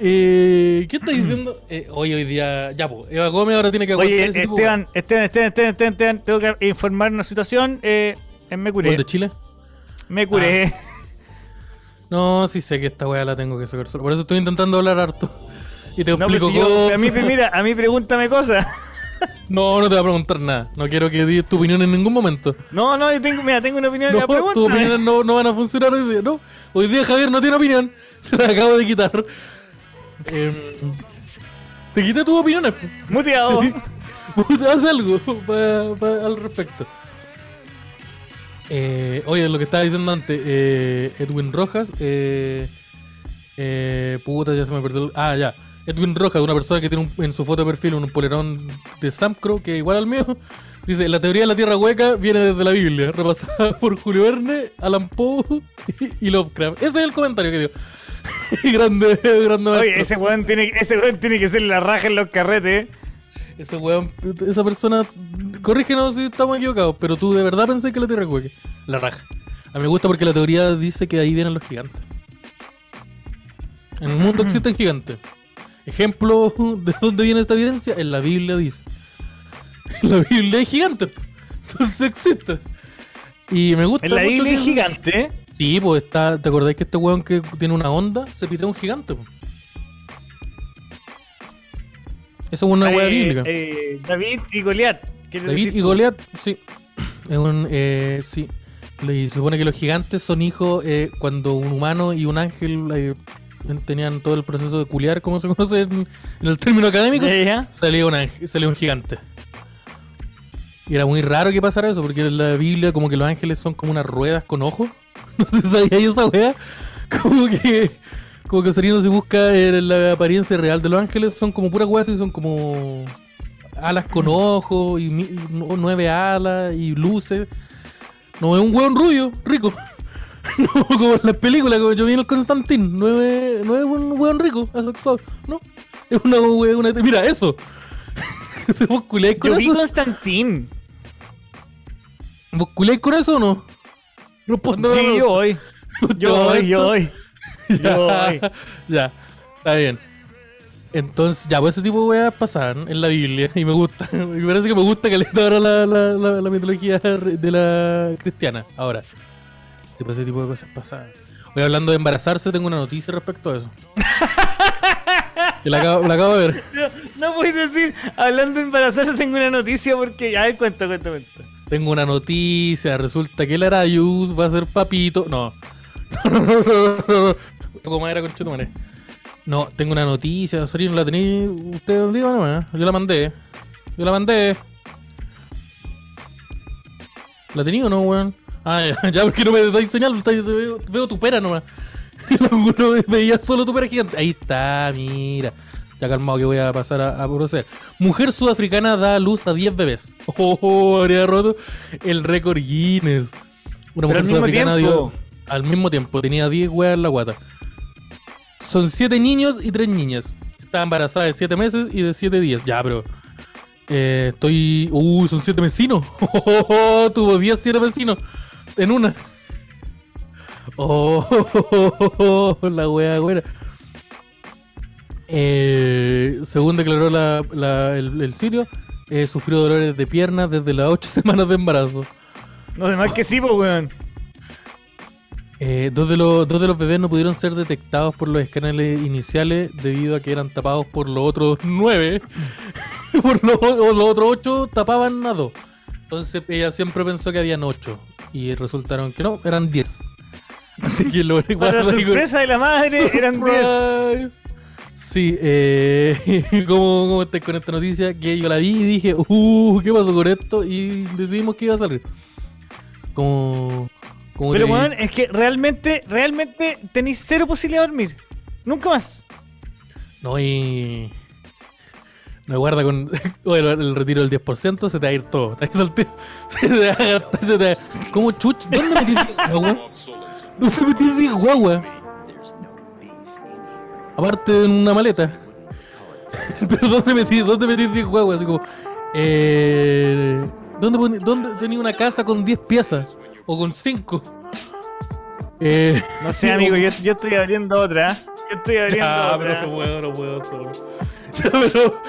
Eh, ¿Qué está diciendo? Eh, hoy, hoy día. Ya, pues. Eva Gómez ahora tiene que aguantar Oye, ese tipo de- Esteban, Esteban, Esteban, Esteban, Esteban, Esteban, tengo que informar una situación. Eh, me ¿Gol curé. de Chile? Me curé. No, sí sé que esta weá la tengo que sacar solo. Por eso estoy intentando hablar harto. Y te No, pues explico si yo- a mí, mira, a mí pregúntame cosas. No, no te voy a preguntar nada. No quiero que digas tu opinión en ningún momento. No, no, yo tengo, mira, tengo una opinión. No, tus opiniones no, no van a funcionar hoy día. No, hoy día Javier no tiene opinión. Se la acabo de quitar. Em, te quité tus opiniones. Muteado. Haz algo pa- pa- al respecto. Eh, oye, lo que estaba diciendo antes, eh, Edwin Rojas, eh, eh, puta, ya se me perdió. el- Ah, ya. Edwin Rojas, una persona que tiene un- en su foto de perfil un polerón de Samcro, que es igual al mío. Dice, la teoría de la Tierra Hueca viene desde la Biblia, repasada por Julio Verne, Alan Poe y, y Lovecraft. Ese es el comentario que dio. grande, grande Oye, maestro. ese weón tiene, ese weón tiene que ser la raja en los carretes. Ese weón, esa persona, corrígenos si estamos equivocados, pero tú de verdad pensé que la Tierra es hueca. La raja. A mí me gusta porque la teoría dice que ahí vienen los gigantes. En el mundo existen gigantes. Ejemplo de dónde viene esta evidencia, en la Biblia dice. En la Biblia hay gigantes. Entonces existe. Y me gusta En la mucho Biblia es que- gigante. ¿eh? Sí, pues está. ¿Te acordáis que este weón que tiene una onda se pitea un gigante? po? Eso es una Eh, bíblica. eh, David y Goliat. ¿qué le David y? Goliat, sí. Es un. Eh, sí. Se supone que los gigantes son hijos eh, cuando un humano y un ángel eh, tenían todo el proceso de culiar, como se conoce en, en el término académico. Salía un, ángel- salía un gigante. Y era muy raro que pasara eso, porque en la Biblia, como que los ángeles son como unas ruedas con ojos. No sé si sabíais esa wea. Como que. Como que Serino se busca la apariencia real de los ángeles, son como puras weas y son como. Alas con ojos y, nueve alas y luces. No es un hueón rubio, rico. No, como en las películas, como yo vi en el Constantín. No es, no es un hueón rico, asexual. No. Es una. Una, mira, eso. ¿Vos con Yo vi eso? Constantín. ¿Vos con eso o no? Responde, Sí, yo voy. Yo voy, yo voy. Ya, Yo voy. ya, está bien. Entonces, ya, pues ese tipo de weas pasan en la Biblia y me gusta. Me parece que me gusta que le ahora la, la, la, la mitología de la cristiana. Ahora, sí, pues ese tipo de cosas pasan. Hoy hablando de embarazarse, tengo una noticia respecto a eso. que la acabo, la acabo de ver. No puedes decir, hablando de embarazarse, tengo una noticia porque. A ver, cuento, cuento, cuento. Tengo una noticia, resulta que el Arayus va a ser papito. No. Toco madera con chetumare. No, tengo una noticia, Sorino, la tenéis. Usted diga nomás. Yo la mandé. Yo la mandé. ¿La tenía o no, weón? Ah, ya, ya, porque no me dais señal, veo, veo tu pera nomás. No veía solo tu pera gigante. Ahí está, mira. Ya calmado que voy a pasar a, a proceder. Mujer sudafricana da a luz a 10 bebés. Oh, habría roto el récord Guinness. Una Pero mujer al mismo sudafricana tiempo. dio. Al mismo tiempo, tenía 10 weas en la guata. Son 7 niños y 3 niñas. Está embarazada de 7 meses y de 7 días. Ya, pero. eh, estoy. Uh, son 7 vecinos. Oh, tuvo 10, 7 vecinos. En una. Oh, la wea buena. Eh, según declaró la- la- el, el sitio, eh, sufrió dolores de piernas desde las 8 semanas de embarazo. No, demás que sí, pues, weón. Eh, dos, de los, dos de los bebés no pudieron ser detectados por los escáneres iniciales debido a que eran tapados por los otros nueve. por los, otros ocho tapaban a dos. Entonces ella siempre pensó que habían 8 y resultaron que no, eran 10. Así que lo Para guarda ahí con- sorpresa de la madre, eran 10. Surprise. Sí, eh, ¿cómo, ¿cómo estáis con esta noticia? Que yo la vi y dije, uh, ¿qué pasó con esto? Y decidimos que iba a salir. Como. Como Pero weón, es que realmente, realmente tenéis cero posibilidad de dormir. Nunca más. No, y. No guarda con. Bueno, el retiro del 10% se te va a ir todo. Te va a ir. Se te va a gastar, se te va a- ¿Cómo chuch? ¿Dónde metí 10 guagua? ¿Dónde metí 10 guagua? Aparte en una maleta. Pero ¿dónde metí, dónde metí 10 guaguas? Así como. Eh, ¿Dónde, dónde tenía una casa con 10 piezas? O con 5. Eh, No sé, amigo, yo, yo estoy abriendo otra. Yo estoy abriendo Ah, pero otra. no puedo, no puedo solo. Pero,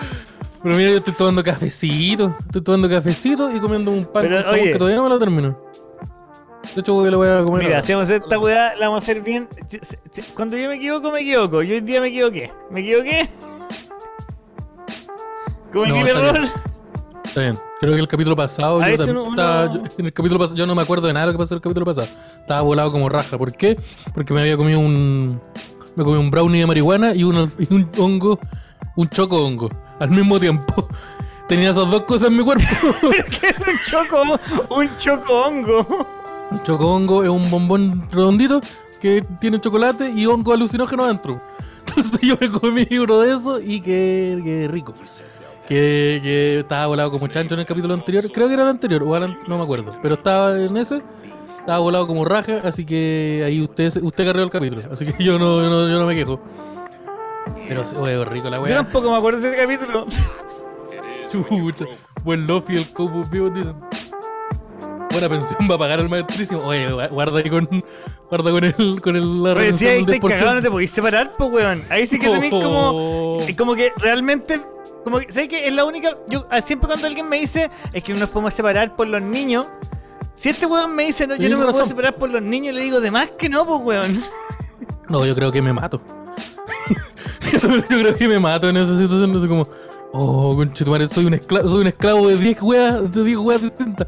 pero mira, yo estoy tomando cafecito. Estoy tomando cafecito y comiendo un pan Pero, con oye. que todavía no me lo termino. De hecho, voy- lo voy a comer. Mira, si vamos a hacer esta weá, la vamos a hacer bien. Cuando yo me equivoco, me equivoco. Yo hoy día me equivoqué. ¿Me equivoqué? ¿Cometí No, el error? bien. Está bien. Creo que el capítulo pasado. Yo también estaba- yo- en el capítulo pasado yo no me acuerdo de nada de lo que pasó en el capítulo pasado. Estaba volado como raja. ¿Por qué? Porque me había comido un. Me comí un brownie de marihuana y un, y un hongo. Un choco hongo. Al mismo tiempo. Tenía esas dos cosas en mi cuerpo. ¿Qué es un choco? Un choco hongo. Un choco hongo es un bombón redondito que tiene chocolate y hongo alucinógeno adentro. Entonces yo me comí uno de esos y qué, qué rico. Que, que estaba volado como chancho en el capítulo anterior. Creo que era el anterior, o no me acuerdo. Pero estaba en ese. Estaba volado como raja, así que ahí usted, usted cargó el capítulo. Así que yo no, yo no, yo no me quejo. Pero oye, rico la Yo weá. tampoco me acuerdo de ese capítulo. Chucha. Buen Lofi, el Copo vivo, dicen. Buena pensión va a pagar el maestrísimo. Oye, gua- guarda ahí con. Guarda con el. Con el la Pero si ahí 10%. cagados, no te podéis separar, pues weón. Ahí sí que tenéis como. Oh. Como que realmente. Como que, ¿sabes qué? Es la única. Yo siempre cuando alguien me dice es que no nos podemos separar por los niños. Si este weón me dice no, yo no me puedo separar por los niños, le digo de más que no, pues weón. No, yo creo que me mato. yo creo que me mato en esa situación. No sé como. Oh, conchetumare, soy un esclavo, soy un esclavo de 10 weas, de 10 weas distintas.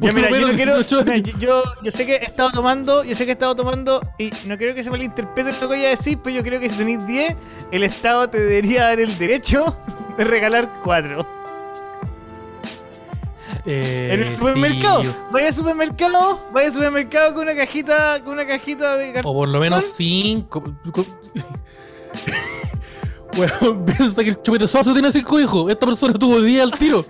Ya, mira, yo no menos quiero. 18 mira, años. yo, yo, yo sé que he estado tomando, yo sé que he estado tomando y no quiero que se malinterprete lo que voy a decir, pero yo creo que si tenéis 10, el Estado te debería dar el derecho de regalar 4. Eh, En el supermercado. sí, Vaya al supermercado, vaya al supermercado con una cajita, con una cajita de cartón. O por lo menos 5. Weón, piensa que el chupete socio tiene 5 hijos. Esta persona tuvo 10 al tiro.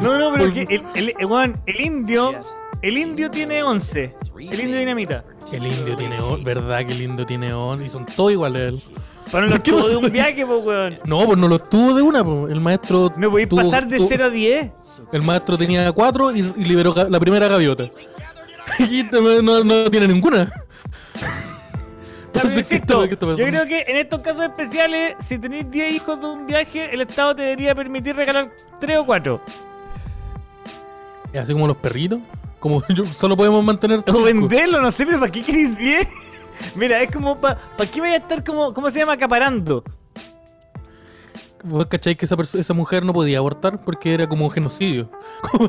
No, no, pero que el, el, el, weón, el indio, el indio tiene 11. El indio dinamita. El indio tiene 11. ¿Verdad que el indio tiene 11? Y son todos iguales a él. Para los ¿Por qué tuvo de no un viaje, pues, weón. No, pues no los tuvo de una. po. El maestro. No podéis tuvo- pasar de tuvo- 0 a 10. El maestro tenía 4 y, y liberó la primera gaviota. Y no, no, no tiene ninguna. Entonces, ¿qué está- qué está Yo creo que en estos casos especiales, si tenéis 10 hijos de un viaje, el Estado te debería permitir regalar 3 o 4. Así como los perritos. Como yo- solo podemos mantener. O venderlo, no sé, pero ¿para qué queréis 10? Mira, es como, ¿para qué vaya a estar como, ¿cómo se llama? Acaparando. ¿Vos cacháis que esa, mujer no podía abortar porque era como genocidio? Como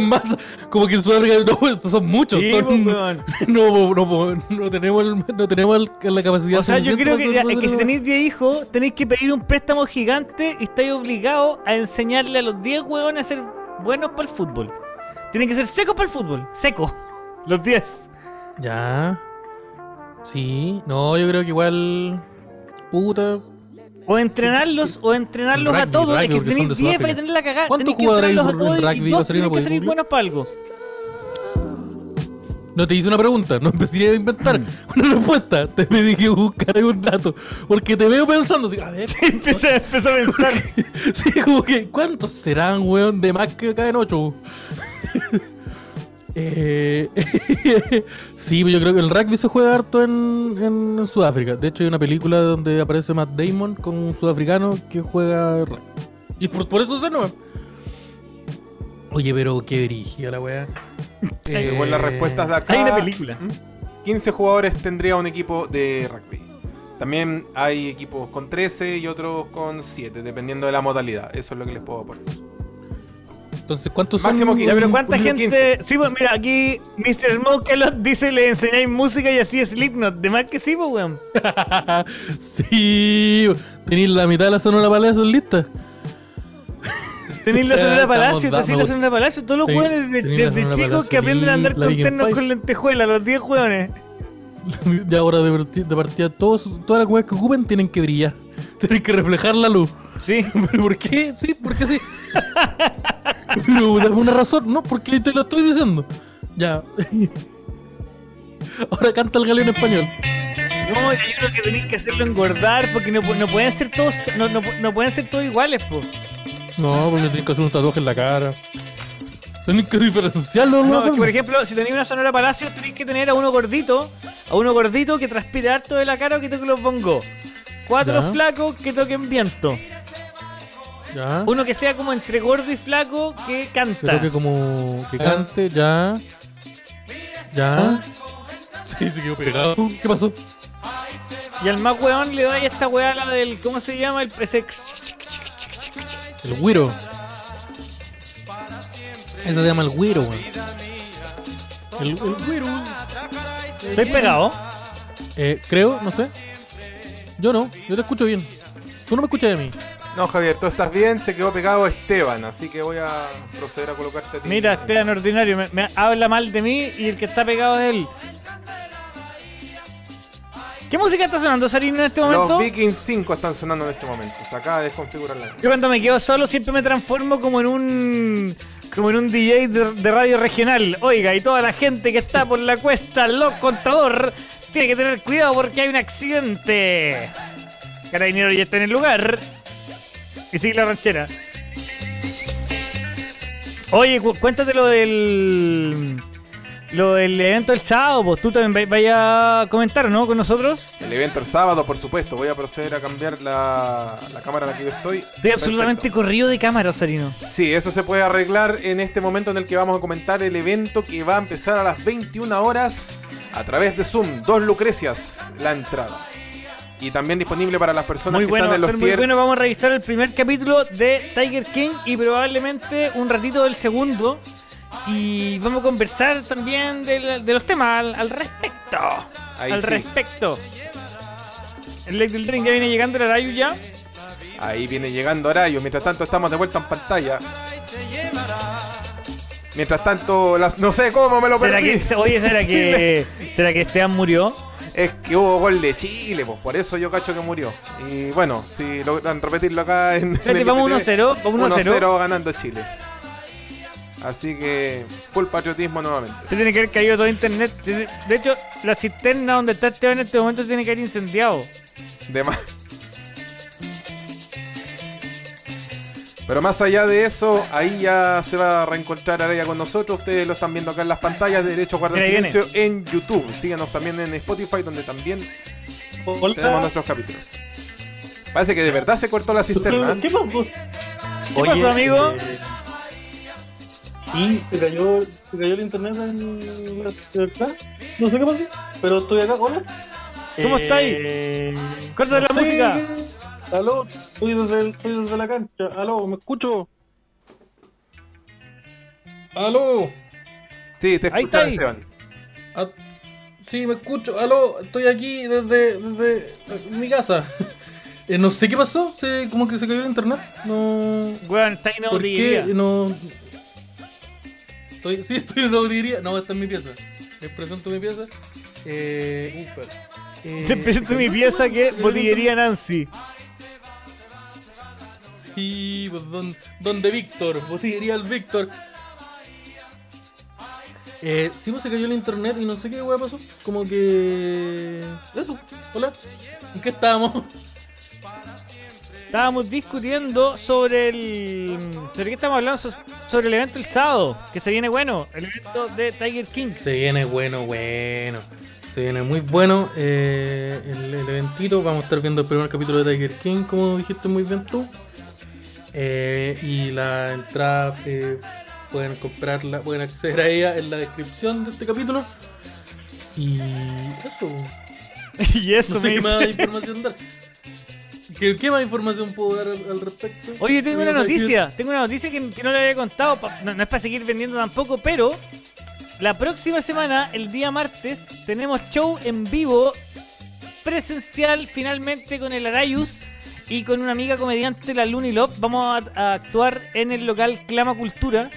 masa. Como que en Sudáfrica no, estos son muchos. Sí, son- pues, no, no, no, no tenemos, el- no tenemos el- la capacidad O sea, yo creo que, es que si tenéis 10 hijos, tenéis que pedir un préstamo gigante y estáis obligados a enseñarle a los 10 huevones a ser buenos para el fútbol. Tienen que ser secos para el fútbol. Seco. Los 10. Ya. Sí. No, yo creo que igual. Puta. O entrenarlos, o entrenarlos a todos. rugby, es que si tenéis de 10 para tener la cagada, ¿Cuántos tenéis que entrenarlos a todos y rugby? dos Vaselino, tienen que ¿podéis ser rubio? buenos para algo. No te hice una pregunta, no empecé a inventar una respuesta. Te pedí que buscara un dato. Porque te veo pensando, así, a ver. Empezó, empezó a pensar. Sí, como que, ¿cuántos serán, weón? De más que caen ocho. eh, sí, yo creo que el rugby se juega harto en, en Sudáfrica. De hecho, hay una película donde aparece Matt Damon con un sudafricano que juega rugby. Y por, por eso se no. Oye, pero qué dirigía la weá. Según las respuestas de acá, Hay una película. 15 jugadores tendría un equipo de rugby. También hay equipos con 13 y otros con 7, dependiendo de la modalidad. Eso es lo que les puedo aportar. Entonces, ¿cuántos Máximo son? quince. Ya, pero ¿cuánta gente? Sí, pues mira, aquí Mr. Smokelot dice le enseñáis música y así es Slipknot. De más que sí, pues, weón. sí, tenéis la mitad de la sonora palacio lista. Tenéis la Sonora Palacio, tenéis la Sonora Palacio. Todos los weones desde, chicos que aprenden a andar con ternos con lentejuelas, los 10 weones. De ahora de, parti- de partida, todos, todas las weas que ocupen tienen que brillar. Tienen que reflejar la luz. Sí. ¿Pero por qué? Sí, porque sí. Pero dame una razón, ¿no? Porque te lo estoy diciendo. Ya. Ahora canta el galeo en español. No, y hay uno que tenéis que hacerlo engordar porque no, pu- no pueden ser todos no, no, no pueden ser todos iguales, po. No, porque tienes que hacer un tatuaje en la cara. Tienes que diferenciarlo. No, ¿no? por ejemplo, si tenéis una Sonora Palacio, tenéis que tener a uno gordito, a uno gordito que transpire harto de la cara o que toque los bongos. Cuatro Ya. flacos que toquen viento. Ya. Uno que sea como entre gordo y flaco que canta. Creo que como que cante, ya. Ya. Sí, se quedó pegado. ¿Qué pasó? Y al más weón le da esta weá la del. ¿Cómo se llama? El ese. El güiro. Ese se llama el güiro, weón. El, el güiro. Estoy pegado. Eh, creo, no sé. Yo no, yo te escucho bien. Tú no me escuchas de mí. No, Javier, tú estás bien, se quedó pegado Esteban, así que voy a proceder a colocarte a ti. Mira, Esteban Ordinario, me, me habla mal de mí y el que está pegado es él. ¿Qué música está sonando, Sarino, en este momento? Los Vikings 5 están sonando en este momento. Se acaba de desconfigurar la. Yo cuando me quedo solo siempre me transformo como en un como en un DJ de, de radio regional. Oiga, y toda la gente que está por la cuesta, los contador, tiene que tener cuidado porque hay un accidente. Carabinero ya está en el lugar. Y sigue la ranchera. Oye, cu- cuéntate lo del lo del evento del sábado, pues tú también vayas a comentar, ¿no? Con nosotros. El evento el sábado, por supuesto. Voy a proceder a cambiar la, la cámara en la que yo estoy. Estoy absolutamente corrido de cámara, Sarino. Sí, eso se puede arreglar en este momento en el que vamos a comentar el evento que va a empezar a las 21 horas a través de Zoom. Dos Lucrecias, la entrada. Y también disponible para las personas Muy que bueno, están en los muy tier. bueno. Vamos a revisar el primer capítulo de Tiger King y probablemente un ratito del segundo. Y vamos a conversar también de, de los temas al, al respecto. Ahí al sí. respecto. El Lake del Drink ya viene llegando el Arayu ya. Ahí viene llegando Arayo. Mientras tanto, estamos de vuelta en pantalla. Mientras tanto, las, no sé cómo me lo ¿Será perdí. que, oye, ¿será que, ¿será que Esteban murió? Es que hubo gol de Chile, pues por eso yo cacho que murió. Y bueno, si logran repetirlo acá en. Espérate, en vamos NTV, 1-0, vamos 1-0. 1-0 ganando Chile. Así que full patriotismo nuevamente. Se tiene que haber caído todo internet. De hecho, la cisterna donde está Esteban en este momento se tiene que haber incendiado. De más. Pero más allá de eso, ahí ya se va a reencontrar Araya con nosotros. Ustedes lo están viendo acá en las pantallas de Derecho Guarda viene. Silencio en YouTube. Síganos también en Spotify, donde también tenemos nuestros capítulos. Parece que de verdad se cortó la cisterna. ¿eh? ¿Qué pasó? ¿Qué pasó, amigo? eh, sí, se cayó, se cayó el internet en la ciudad. No sé qué pasó, pero estoy acá. Hola. ¿Cómo está ahí? Eh, Corta la sí. música. Aló, estoy desde, el- estoy desde la cancha. Aló, ¿me escucho? ¡Aló! Sí, te Ahí está escuchas, ahí. Esteban. Ah, sí, me escucho. ¡Aló! Estoy aquí desde, desde mi casa. Eh, no sé qué pasó, se, como que se cayó el internet. No. Weón, está ahí no ¿Por botillería. qué? No. Estoy, sí, estoy en botillería. No, esta es mi pieza. Les presento mi pieza. Eh. Uh. Eh, presento mi pieza que es Botillería Nancy. Sí, pues don, donde Víctor, botillería el Víctor. Eh, sí, pues se cayó el internet y no sé qué hueá pasó. Como que. Eso, hola. ¿En qué estábamos? Estábamos discutiendo sobre el. ¿Sobre qué estamos hablando? So- Sobre el evento el sábado, que se viene bueno. El evento de Tiger King. Se viene bueno, bueno. Se viene muy bueno eh, el, el eventito. Vamos a estar viendo el primer capítulo de Tiger King, como dijiste muy bien tú. Eh, y la entrada eh, pueden comprarla, pueden acceder a ella en la descripción de este capítulo. Y eso. y eso No sé me qué más información dar. ¿Qué, qué más información puedo dar al, al respecto? Oye, tengo una noticia. Tengo una noticia que, que no le había contado. pa- No, no es para seguir vendiendo tampoco, pero la próxima semana, el día martes, tenemos show en vivo presencial finalmente con el Arayus y con una amiga comediante, la Luni Lop. Vamos a, a actuar en el local Clama Cultura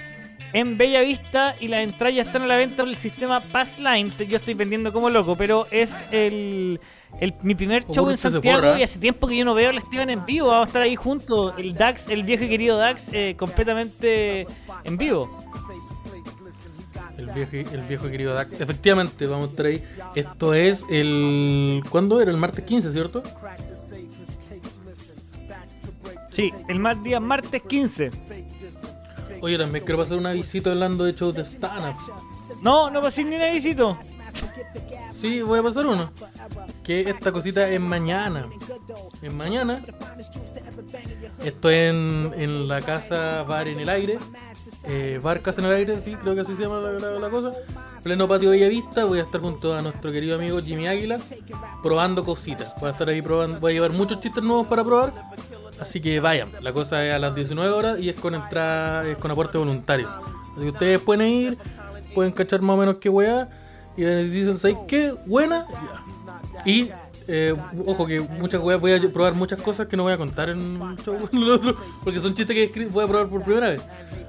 en Bella Vista y las entradas ya están a la venta por el sistema Passline. Yo estoy vendiendo como loco, pero es el, el- mi primer show en Santiago forra. y hace tiempo que yo no veo a la Esteban en vivo. Vamos a estar ahí juntos. El Dax, el viejo y querido Dax, eh, completamente en vivo. El viejo, el viejo y querido Dak. Efectivamente, vamos a estar ahí. Esto es el. ¿Cuándo era? El martes 15, ¿cierto? Sí, el más día martes 15. Oye, también quiero pasar una visita hablando de shows de stand-up. No, no pasé ni una visita. Sí, voy a pasar uno. Que esta cosita es mañana. Es mañana. Esto en, en la casa Bar en el Aire. Eh, bar Casa en el Aire, sí, creo que así se llama la, la- la cosa. Pleno patio Bellavista. Voy a estar junto a nuestro querido amigo Jimmy Águila. Probando cositas. Voy a estar ahí probando. Voy a llevar muchos chistes nuevos para probar. Así que vayan. La cosa es a las 19 horas y es con entrada, es con aporte voluntario. Así que ustedes pueden ir, pueden cachar más o menos qué weá. Y dicen, ¿sabes qué? Buena. Y, eh, ojo que muchas weas, voy a probar muchas cosas que no voy a contar en el otro, porque son chistes que voy a probar por primera vez.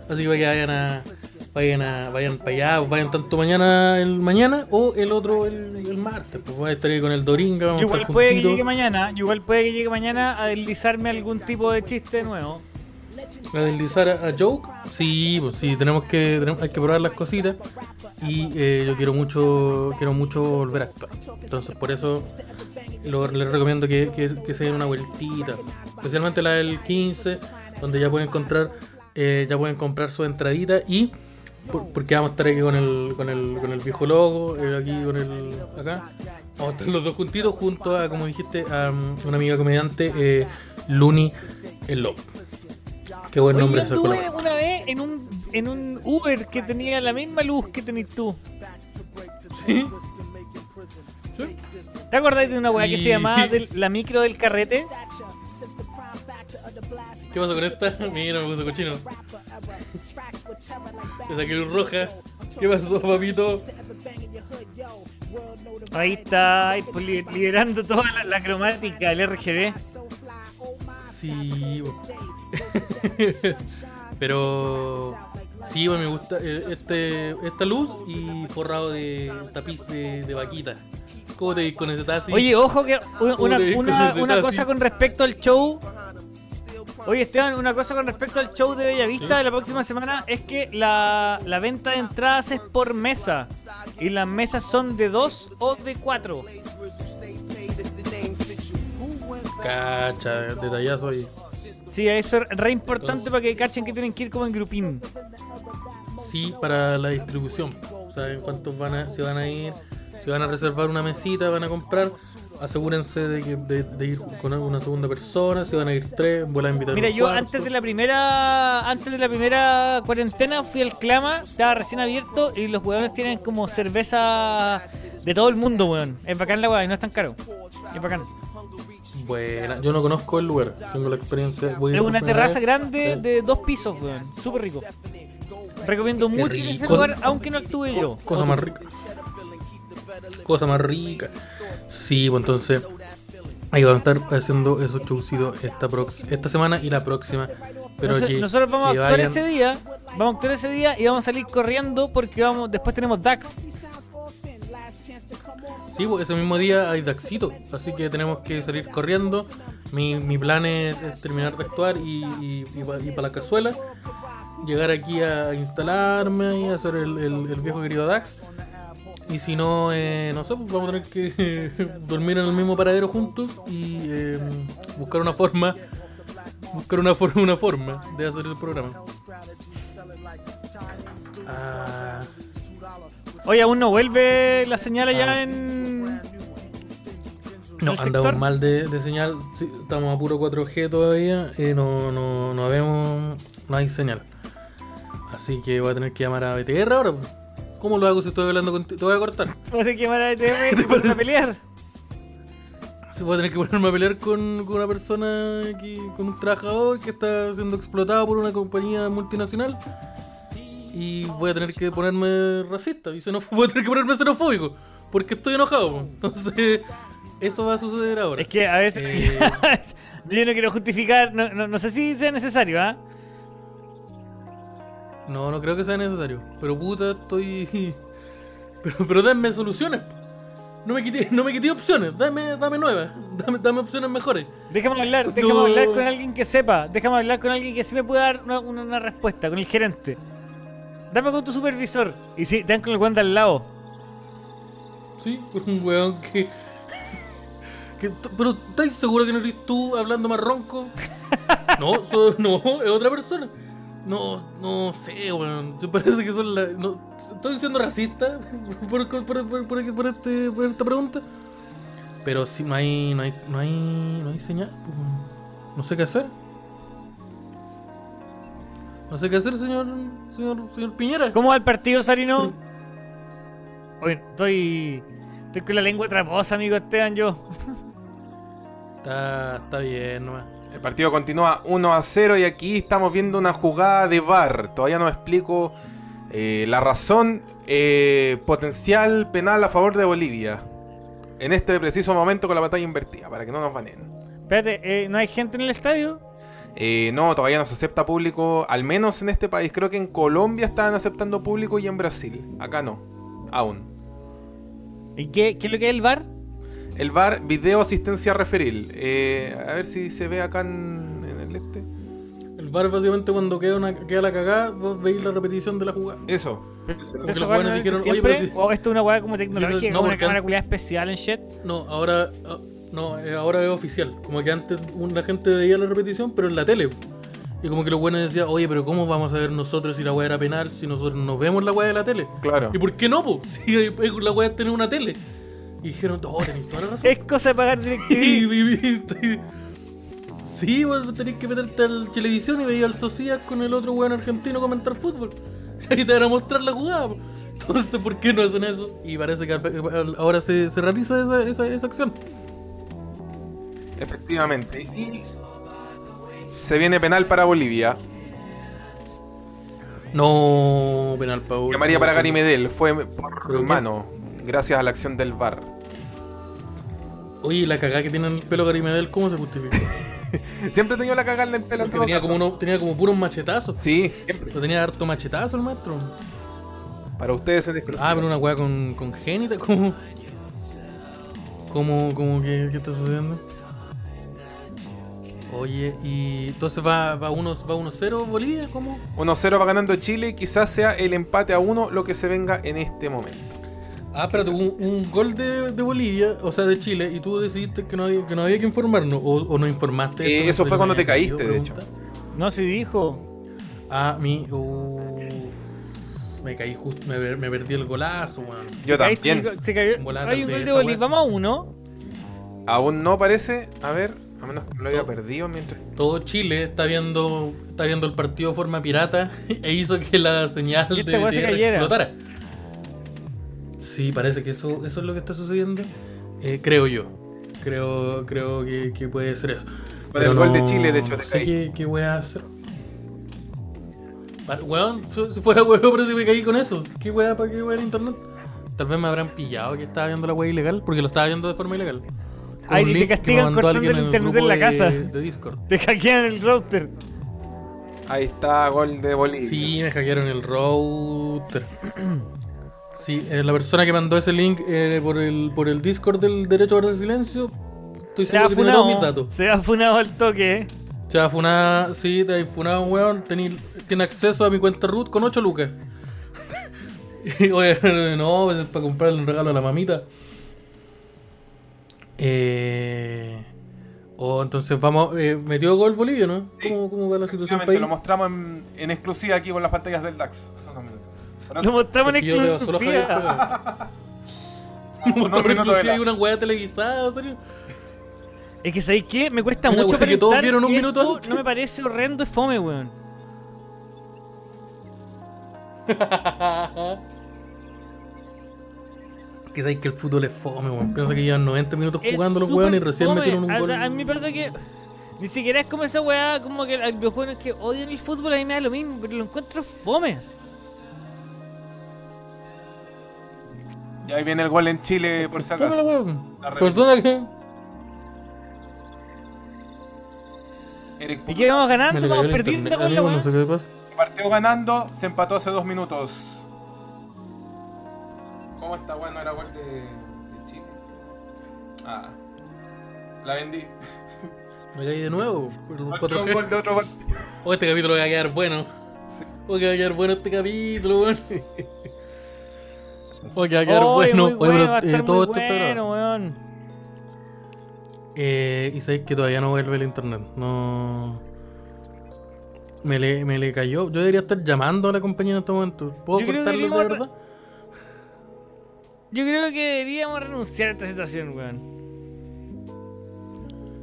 Así que vayan a, vayan a, vayan para allá, vayan tanto mañana el mañana o el otro el, el martes. Pues voy a estar ahí con el Doringa, vamos a Igual estar puede que llegue mañana. Igual puede que llegue mañana a deslizarme algún tipo de chiste nuevo. a deslizar a, a Joke. Sí, pues sí, tenemos que, tenemos- hay que probar las cositas. Y eh, yo quiero mucho, quiero mucho volver a actuar. Entonces por eso lo- les recomiendo que, que, que se den una vueltita. Especialmente la del 15, donde ya pueden encontrar, eh, ya pueden comprar su entradita y por- porque vamos a estar aquí con el, con el, con el viejo logo, eh, aquí con el acá. Vamos a estar los dos juntitos junto a, como dijiste, a um, una amiga comediante, eh, Luni el Lobo. Qué buen Oye, nombre anduve colaboración. una vez en un, en un Uber que tenía la misma luz que tenés tú. ¿Sí? ¿Te acordás de una weá que se llamaba del- la micro del carrete? ¿Qué pasó con esta? Mira, me puso cochino. Le saqué luz roja. ¿Qué pasó, papito? Ahí está, pues, li- liberando toda la, la cromática, el RGB. Sí. Pero sí, bo, me gusta eh, este esta luz y forrado de tapiz de, de vaquita. ¿Cómo te con ese taxi? Oye, ojo que una, ¿Cómo una, una- cosa con respecto al show. Oye, Esteban, una cosa con respecto al show de Bellavista de la próxima semana es que la, la venta de entradas es por mesa. Y las mesas son de dos o de cuatro. Cacha, detallazo ahí. Sí, eso es re importante para que cachen que tienen que ir como en grupín. Sí, para la distribución. Saben cuántos van a, se van a ir. Si van a reservar una mesita, van a comprar. Asegúrense de, que, de, de ir con una segunda persona. Si van a ir tres, vuelvan a invitar Mira, yo antes de la primera antes de la primera cuarentena fui al Clama, estaba recién abierto y los huevones tienen como cerveza de todo el mundo, weón. Es bacán la weá y no es tan caro. Es bacán. Buena, yo no conozco el lugar, tengo la experiencia. voy Es una terraza vez. grande de dos pisos, weón. Súper rico. Recomiendo Qué mucho rico. lugar, aunque no estuve yo. Cosa más rica. Cosa más rica. Sí, pues entonces ahí van a estar haciendo esos showcitos esta, prox- esta semana y la próxima. Pero que, nosotros vamos a actuar vayan- ese día, vamos a actuar ese día y vamos a salir corriendo porque vamos después tenemos Dax. Sí, pues ese mismo día hay Daxito, así que tenemos que salir corriendo. Mi, mi plan es, es terminar de actuar y, y, para la cazuela. Llegar aquí a instalarme y hacer el, el- el viejo querido Dax. Y si no, eh, no sé, pues vamos a tener que dormir en el mismo paradero juntos y eh, buscar una forma, buscar una forma, una forma de hacer el programa. Ah, Oye, aún no vuelve la señal allá en. no, ¿El andamos mal de, de señal, sí, estamos a puro 4G todavía, eh, no, no, no vemos, no hay señal. Así que voy a tener que llamar a BTR ahora. pues. ¿Cómo lo hago si estoy hablando contigo? Te voy a cortar. Vas a quemar a ETM por a pelear. se voy a tener que ponerme a pelear con, con una persona, aquí, con un trabajador que está siendo explotado por una compañía multinacional. Y voy a tener que ponerme racista. Y voy a tener que ponerme xenofóbico. Porque estoy enojado. Entonces, eso va a suceder ahora. Es que a veces. Eh. yo no quiero justificar. No, no, no sé si sea necesario, ¿ah? No, no creo que sea necesario. Pero puta, estoy. Pero, pero dame soluciones. No me quité, no me quité opciones. Dame, dame nuevas. Dame, dame opciones mejores. Déjame hablar, No. déjame hablar con alguien que sepa. Déjame hablar con alguien que sí me pueda dar una, una- una respuesta, con el gerente. Dame con tu supervisor. Y sí, te dan con el guante al lado. Sí, por un weón que. pero ¿estás seguro que no eres tú hablando más ronco? No, so- no, es otra persona. No, no sé, weón. Me parece que son la. No, estoy siendo racista por, por, por, este, por esta pregunta. Pero sí, no hay, no hay, no hay, no hay señal. pues. No sé qué hacer. No sé qué hacer, señor, señor, señor Piñera. ¿Cómo va el partido, Sarino? Oye, estoy. Estoy con la lengua traposa, amigo Esteban, yo. Está, está bien, nomás. El partido continúa 1 a 0 y aquí estamos viendo una jugada de VAR. Todavía no explico eh, la razón eh, potencial penal a favor de Bolivia. En este preciso momento con la batalla invertida, para que no nos baneen. Espérate, eh, ¿no hay gente en el estadio? No, todavía no se acepta público, al menos en este país. Creo que en Colombia estaban aceptando público y en Brasil. Acá no, aún. ¿Y qué, qué es lo que es el bar? El VAR, video asistencia referil. Eh, a ver si se ve acá en, en el este. El bar básicamente cuando queda, una, queda la cagada, vos veis la repetición de la jugada. Eso. ¿Eso los bar no buenos lo han hecho dijeron, oye, siempre? pero si- ¿O esto es una weá como tecnológica, no, como una cámara an- culiada especial en shit? No, ahora ah, no, eh, ahora es oficial. Como que antes la gente veía la repetición, pero en la tele. Y como que los buenos decían, oye, pero ¿cómo vamos a ver nosotros si la weá era penal si nosotros no vemos la weá de la tele? Claro. ¿Y por qué no, po? Si la weá es tener una tele. Y dijeron, oh, tenéis toda la razón. Es cosa de pagar DirecTV. Sí, vos tenés que meterte al televisión y veía al Socias con el otro weón argentino comentar fútbol. Y ahí te van a mostrar la jugada. po. Entonces, ¿por qué no hacen eso? Y parece que ahora se, se realiza esa, esa, esa acción. Efectivamente. Y se viene penal para Bolivia. No, penal Paul. Que María para Gary Medel fue por mano. Gracias a la acción del VAR. Oye, la cagada que tiene en el pelo Gary Medel, ¿cómo se justifica? Siempre tenido la cagada en el pelo en Porque todo tenía caso. como, uno, tenía como puros machetazos. Sí, siempre. Pero tenía harto machetazo el maestro. Para ustedes es exclusivo. Ah, pero una weá con, con génita, ¿cómo? ¿Cómo, cómo que, qué está sucediendo? Oye, y entonces va 1-0 va uno, va 1-0 Bolivia, ¿cómo? 1-0 va ganando Chile. Quizás sea el empate a 1 lo que se venga en este momento. Ah, espérate, un, un gol de, de Bolivia, o sea, de Chile, y tú decidiste que no había que, no había que informarnos, o, o no informaste. Eh, eso no fue cuando te había caído, caíste, de hecho. No, se dijo. Ah, mi. uh, me caí justo, me, me perdí el golazo, weón. Yo también. se- cayó. Hay un gol de Bolivia. Vamos a uno. Aún no parece. A ver, a menos que lo haya perdido mientras. Todo Chile está viendo está viendo el partido de forma pirata e hizo que la señal de se cayera. explotara. Sí, parece que eso, eso es lo que está sucediendo. Eh, creo yo. Creo, creo que, que puede ser eso. Con el gol de Chile, de hecho, te no sé qué, qué voy a hacer. Weón, si fuera weón, pero si me caí con eso. ¿Qué weá para qué weá en internet? Tal vez me habrán pillado que estaba viendo la weá ilegal, porque lo estaba viendo de forma ilegal. Ay, y te castigan cortando el internet en la de- casa. De Discord. Te hackean el router. Ahí está, gol de Bolivia. Sí, me hackearon el router. Sí, eh, la persona que mandó ese link eh, por, el, por el Discord del Derecho a Guardar Silencio, estoy Se ha tiene todos mis funado. datos. Se ha funado al toque, eh. Se va a funar, sí, te ha funado un weón, tení- tiene acceso a mi cuenta root con 8 lucas. Y, Oye, no, es para comprarle un regalo a la mamita. Eh, oh, entonces vamos, eh, metió gol Bolivia, ¿no? ¿Cómo, cómo va la situación país? lo mostramos en, en exclusiva aquí con las pantallas del DAX. Lo mostramos en Es que yo veo solo Javier exclusiva. Pegado. Mostramos de inclusive la- una weá televisada, ¿en serio? Es que ¿sabéis qué? Me cuesta Una mucho que todos vieron un minuto esto antes. No me parece horrendo, es fome, weón. Que sabéis que el fútbol es fome, weón. Piensa que llevan 90 minutos jugando los weones y recién fome. metieron un A- gol. A, mí me parece que ni siquiera es como esa weá, como que hay videojuegos que odian el fútbol, a mí me da lo mismo, pero lo encuentro fome. Y ahí viene el gol en Chile, por si acaso. La Perdona que. Eric ¿Y qué vamos ganando? Vamos perdiendo con la amigo, no weá. sé qué pasa. partió ganando, se empató hace dos minutos. ¿Cómo está? Bueno, era gol de, de Chile. Ah, la vendí. Me caí de nuevo. por un Otro 4G. gol de otro partido. Oh, este capítulo va a quedar bueno. Sí. Oh, que va a quedar bueno este capítulo, weón. Oh, que va a quedar bueno. muy Oye, bueno, pero va a eh, todo muy esto bueno, weón. Eh, y sabéis que todavía no vuelve el internet. No. Me le, me le cayó. Yo debería estar llamando a la compañía en este momento. ¿Puedo Yo creo cortarlo de verdad? Yo creo que deberíamos renunciar a esta situación, weón.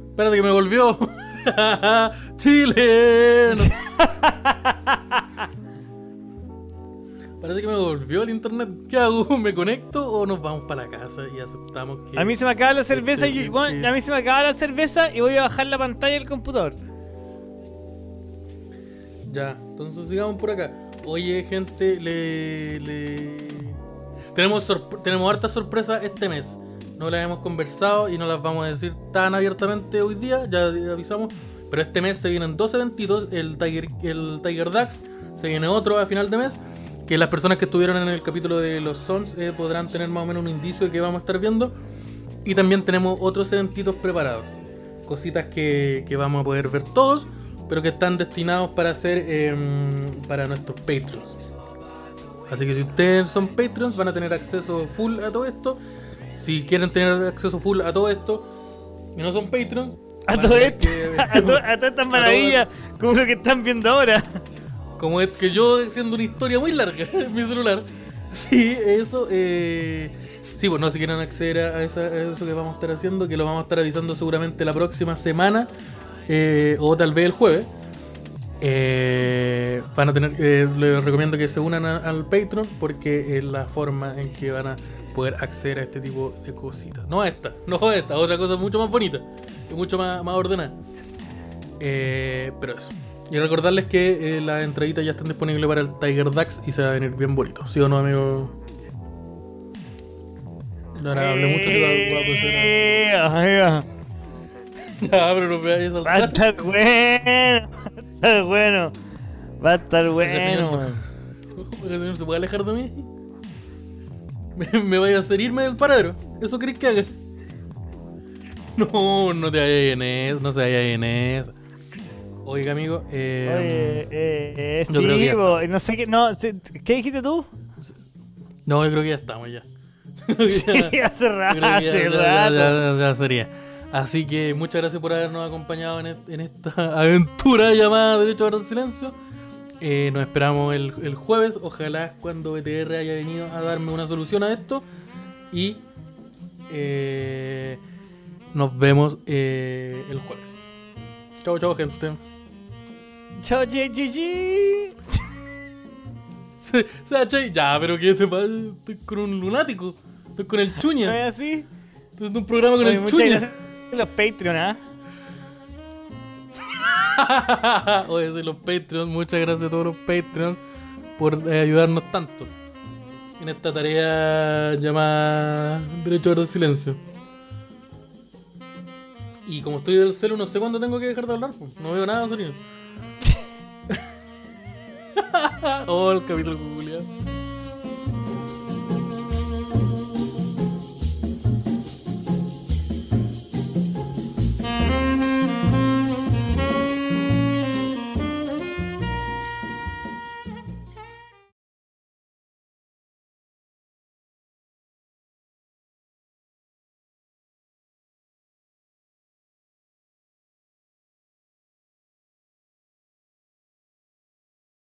Espérate que me volvió. Chileno. Parece que me volvió el internet. ¿Qué hago? ¿Me conecto o nos vamos para la casa y aceptamos que... A mí se me acaba la cerveza y Este, yo- weón, este- a mí se me acaba la cerveza y voy a bajar la pantalla del computador. Ya, entonces sigamos por acá. Oye, gente, le. le... Tenemos, sorpre- tenemos hartas sorpresas este mes. No las hemos conversado y no las vamos a decir tan abiertamente hoy día, ya avisamos. Pero este mes se vienen dos eventitos: el Tiger, el Tiger Dax, se viene otro a final de mes. Que las personas que estuvieron en el capítulo de los Sons eh, podrán tener más o menos un indicio de que vamos a estar viendo. Y también tenemos otros eventitos preparados. Cositas que, que vamos a poder ver todos, pero que están destinados para hacer em, para nuestros Patreons. Así que si ustedes son Patreons van a tener acceso full a todo esto. Si quieren tener acceso full a todo esto y no son Patreons, A todo esto, que- a, to- a todas estas maravillas, como lo que están viendo ahora. Como es que yo haciendo una historia muy larga en mi celular. Sí, eso. Eh, sí, bueno, si quieren acceder a, esa- a eso que vamos a estar haciendo, que lo vamos a estar avisando seguramente la próxima semana eh, o tal vez el jueves. eh, van a tener, eh, les recomiendo que se unan al Patreon porque es la forma en que van a poder acceder a este tipo de cositas. No a esta, no a esta, otra cosa mucho más bonita y mucho más, más ordenada. Pero eso. Y recordarles que eh, las entraditas ya están disponibles para el Tiger Dax y se va a venir bien bonito. ¿Sí o no, amigo? Ahora hablé mucho, se va, va a. Eh, oiga, Ya, pero no me vayas a Va a saltar. estar bueno, va a estar bueno, va a estar bueno. no. weón. Porque el señor se puede alejar de mí. Me, me vaya a hacer irme del paradero. ¿Eso crees que haga? No, no te vayas en eso, no se vaya en eso. Oiga, amigo, eh, Oye, eh, eh, que sí, bo, no sé qué, no, ¿qué dijiste tú? no, yo creo que ya estamos ya. Sí, hace rato, ya- hace ya- ya- rato. ya- ya sería. Así que muchas gracias por habernos acompañado en, est- en esta aventura llamada Derecho a Guardar Silencio. Eh, nos esperamos el, el jueves. Ojalá cuando BTR haya venido a darme una solución a esto. Y eh, nos vemos eh, el jueves. Chao, chao, gente. Chao, chi, chi, chi. Se, se ha hecho- Ya, pero ¿qué te pasa? Estoy con un lunático. Estoy con el ¿No chuña. es así? Estoy en un programa con Oye, el muchas chuña. gracias a los Patreon, ¿ah? Oye, sí, los Patreons, muchas gracias a todos los Patreons por eh, ayudarnos tanto en esta tarea llamada Derecho al Silencio. Y como estoy del celu, no sé cuándo tengo que dejar de hablar, pues. no veo nada, sonido. oh, el capítulo culiado.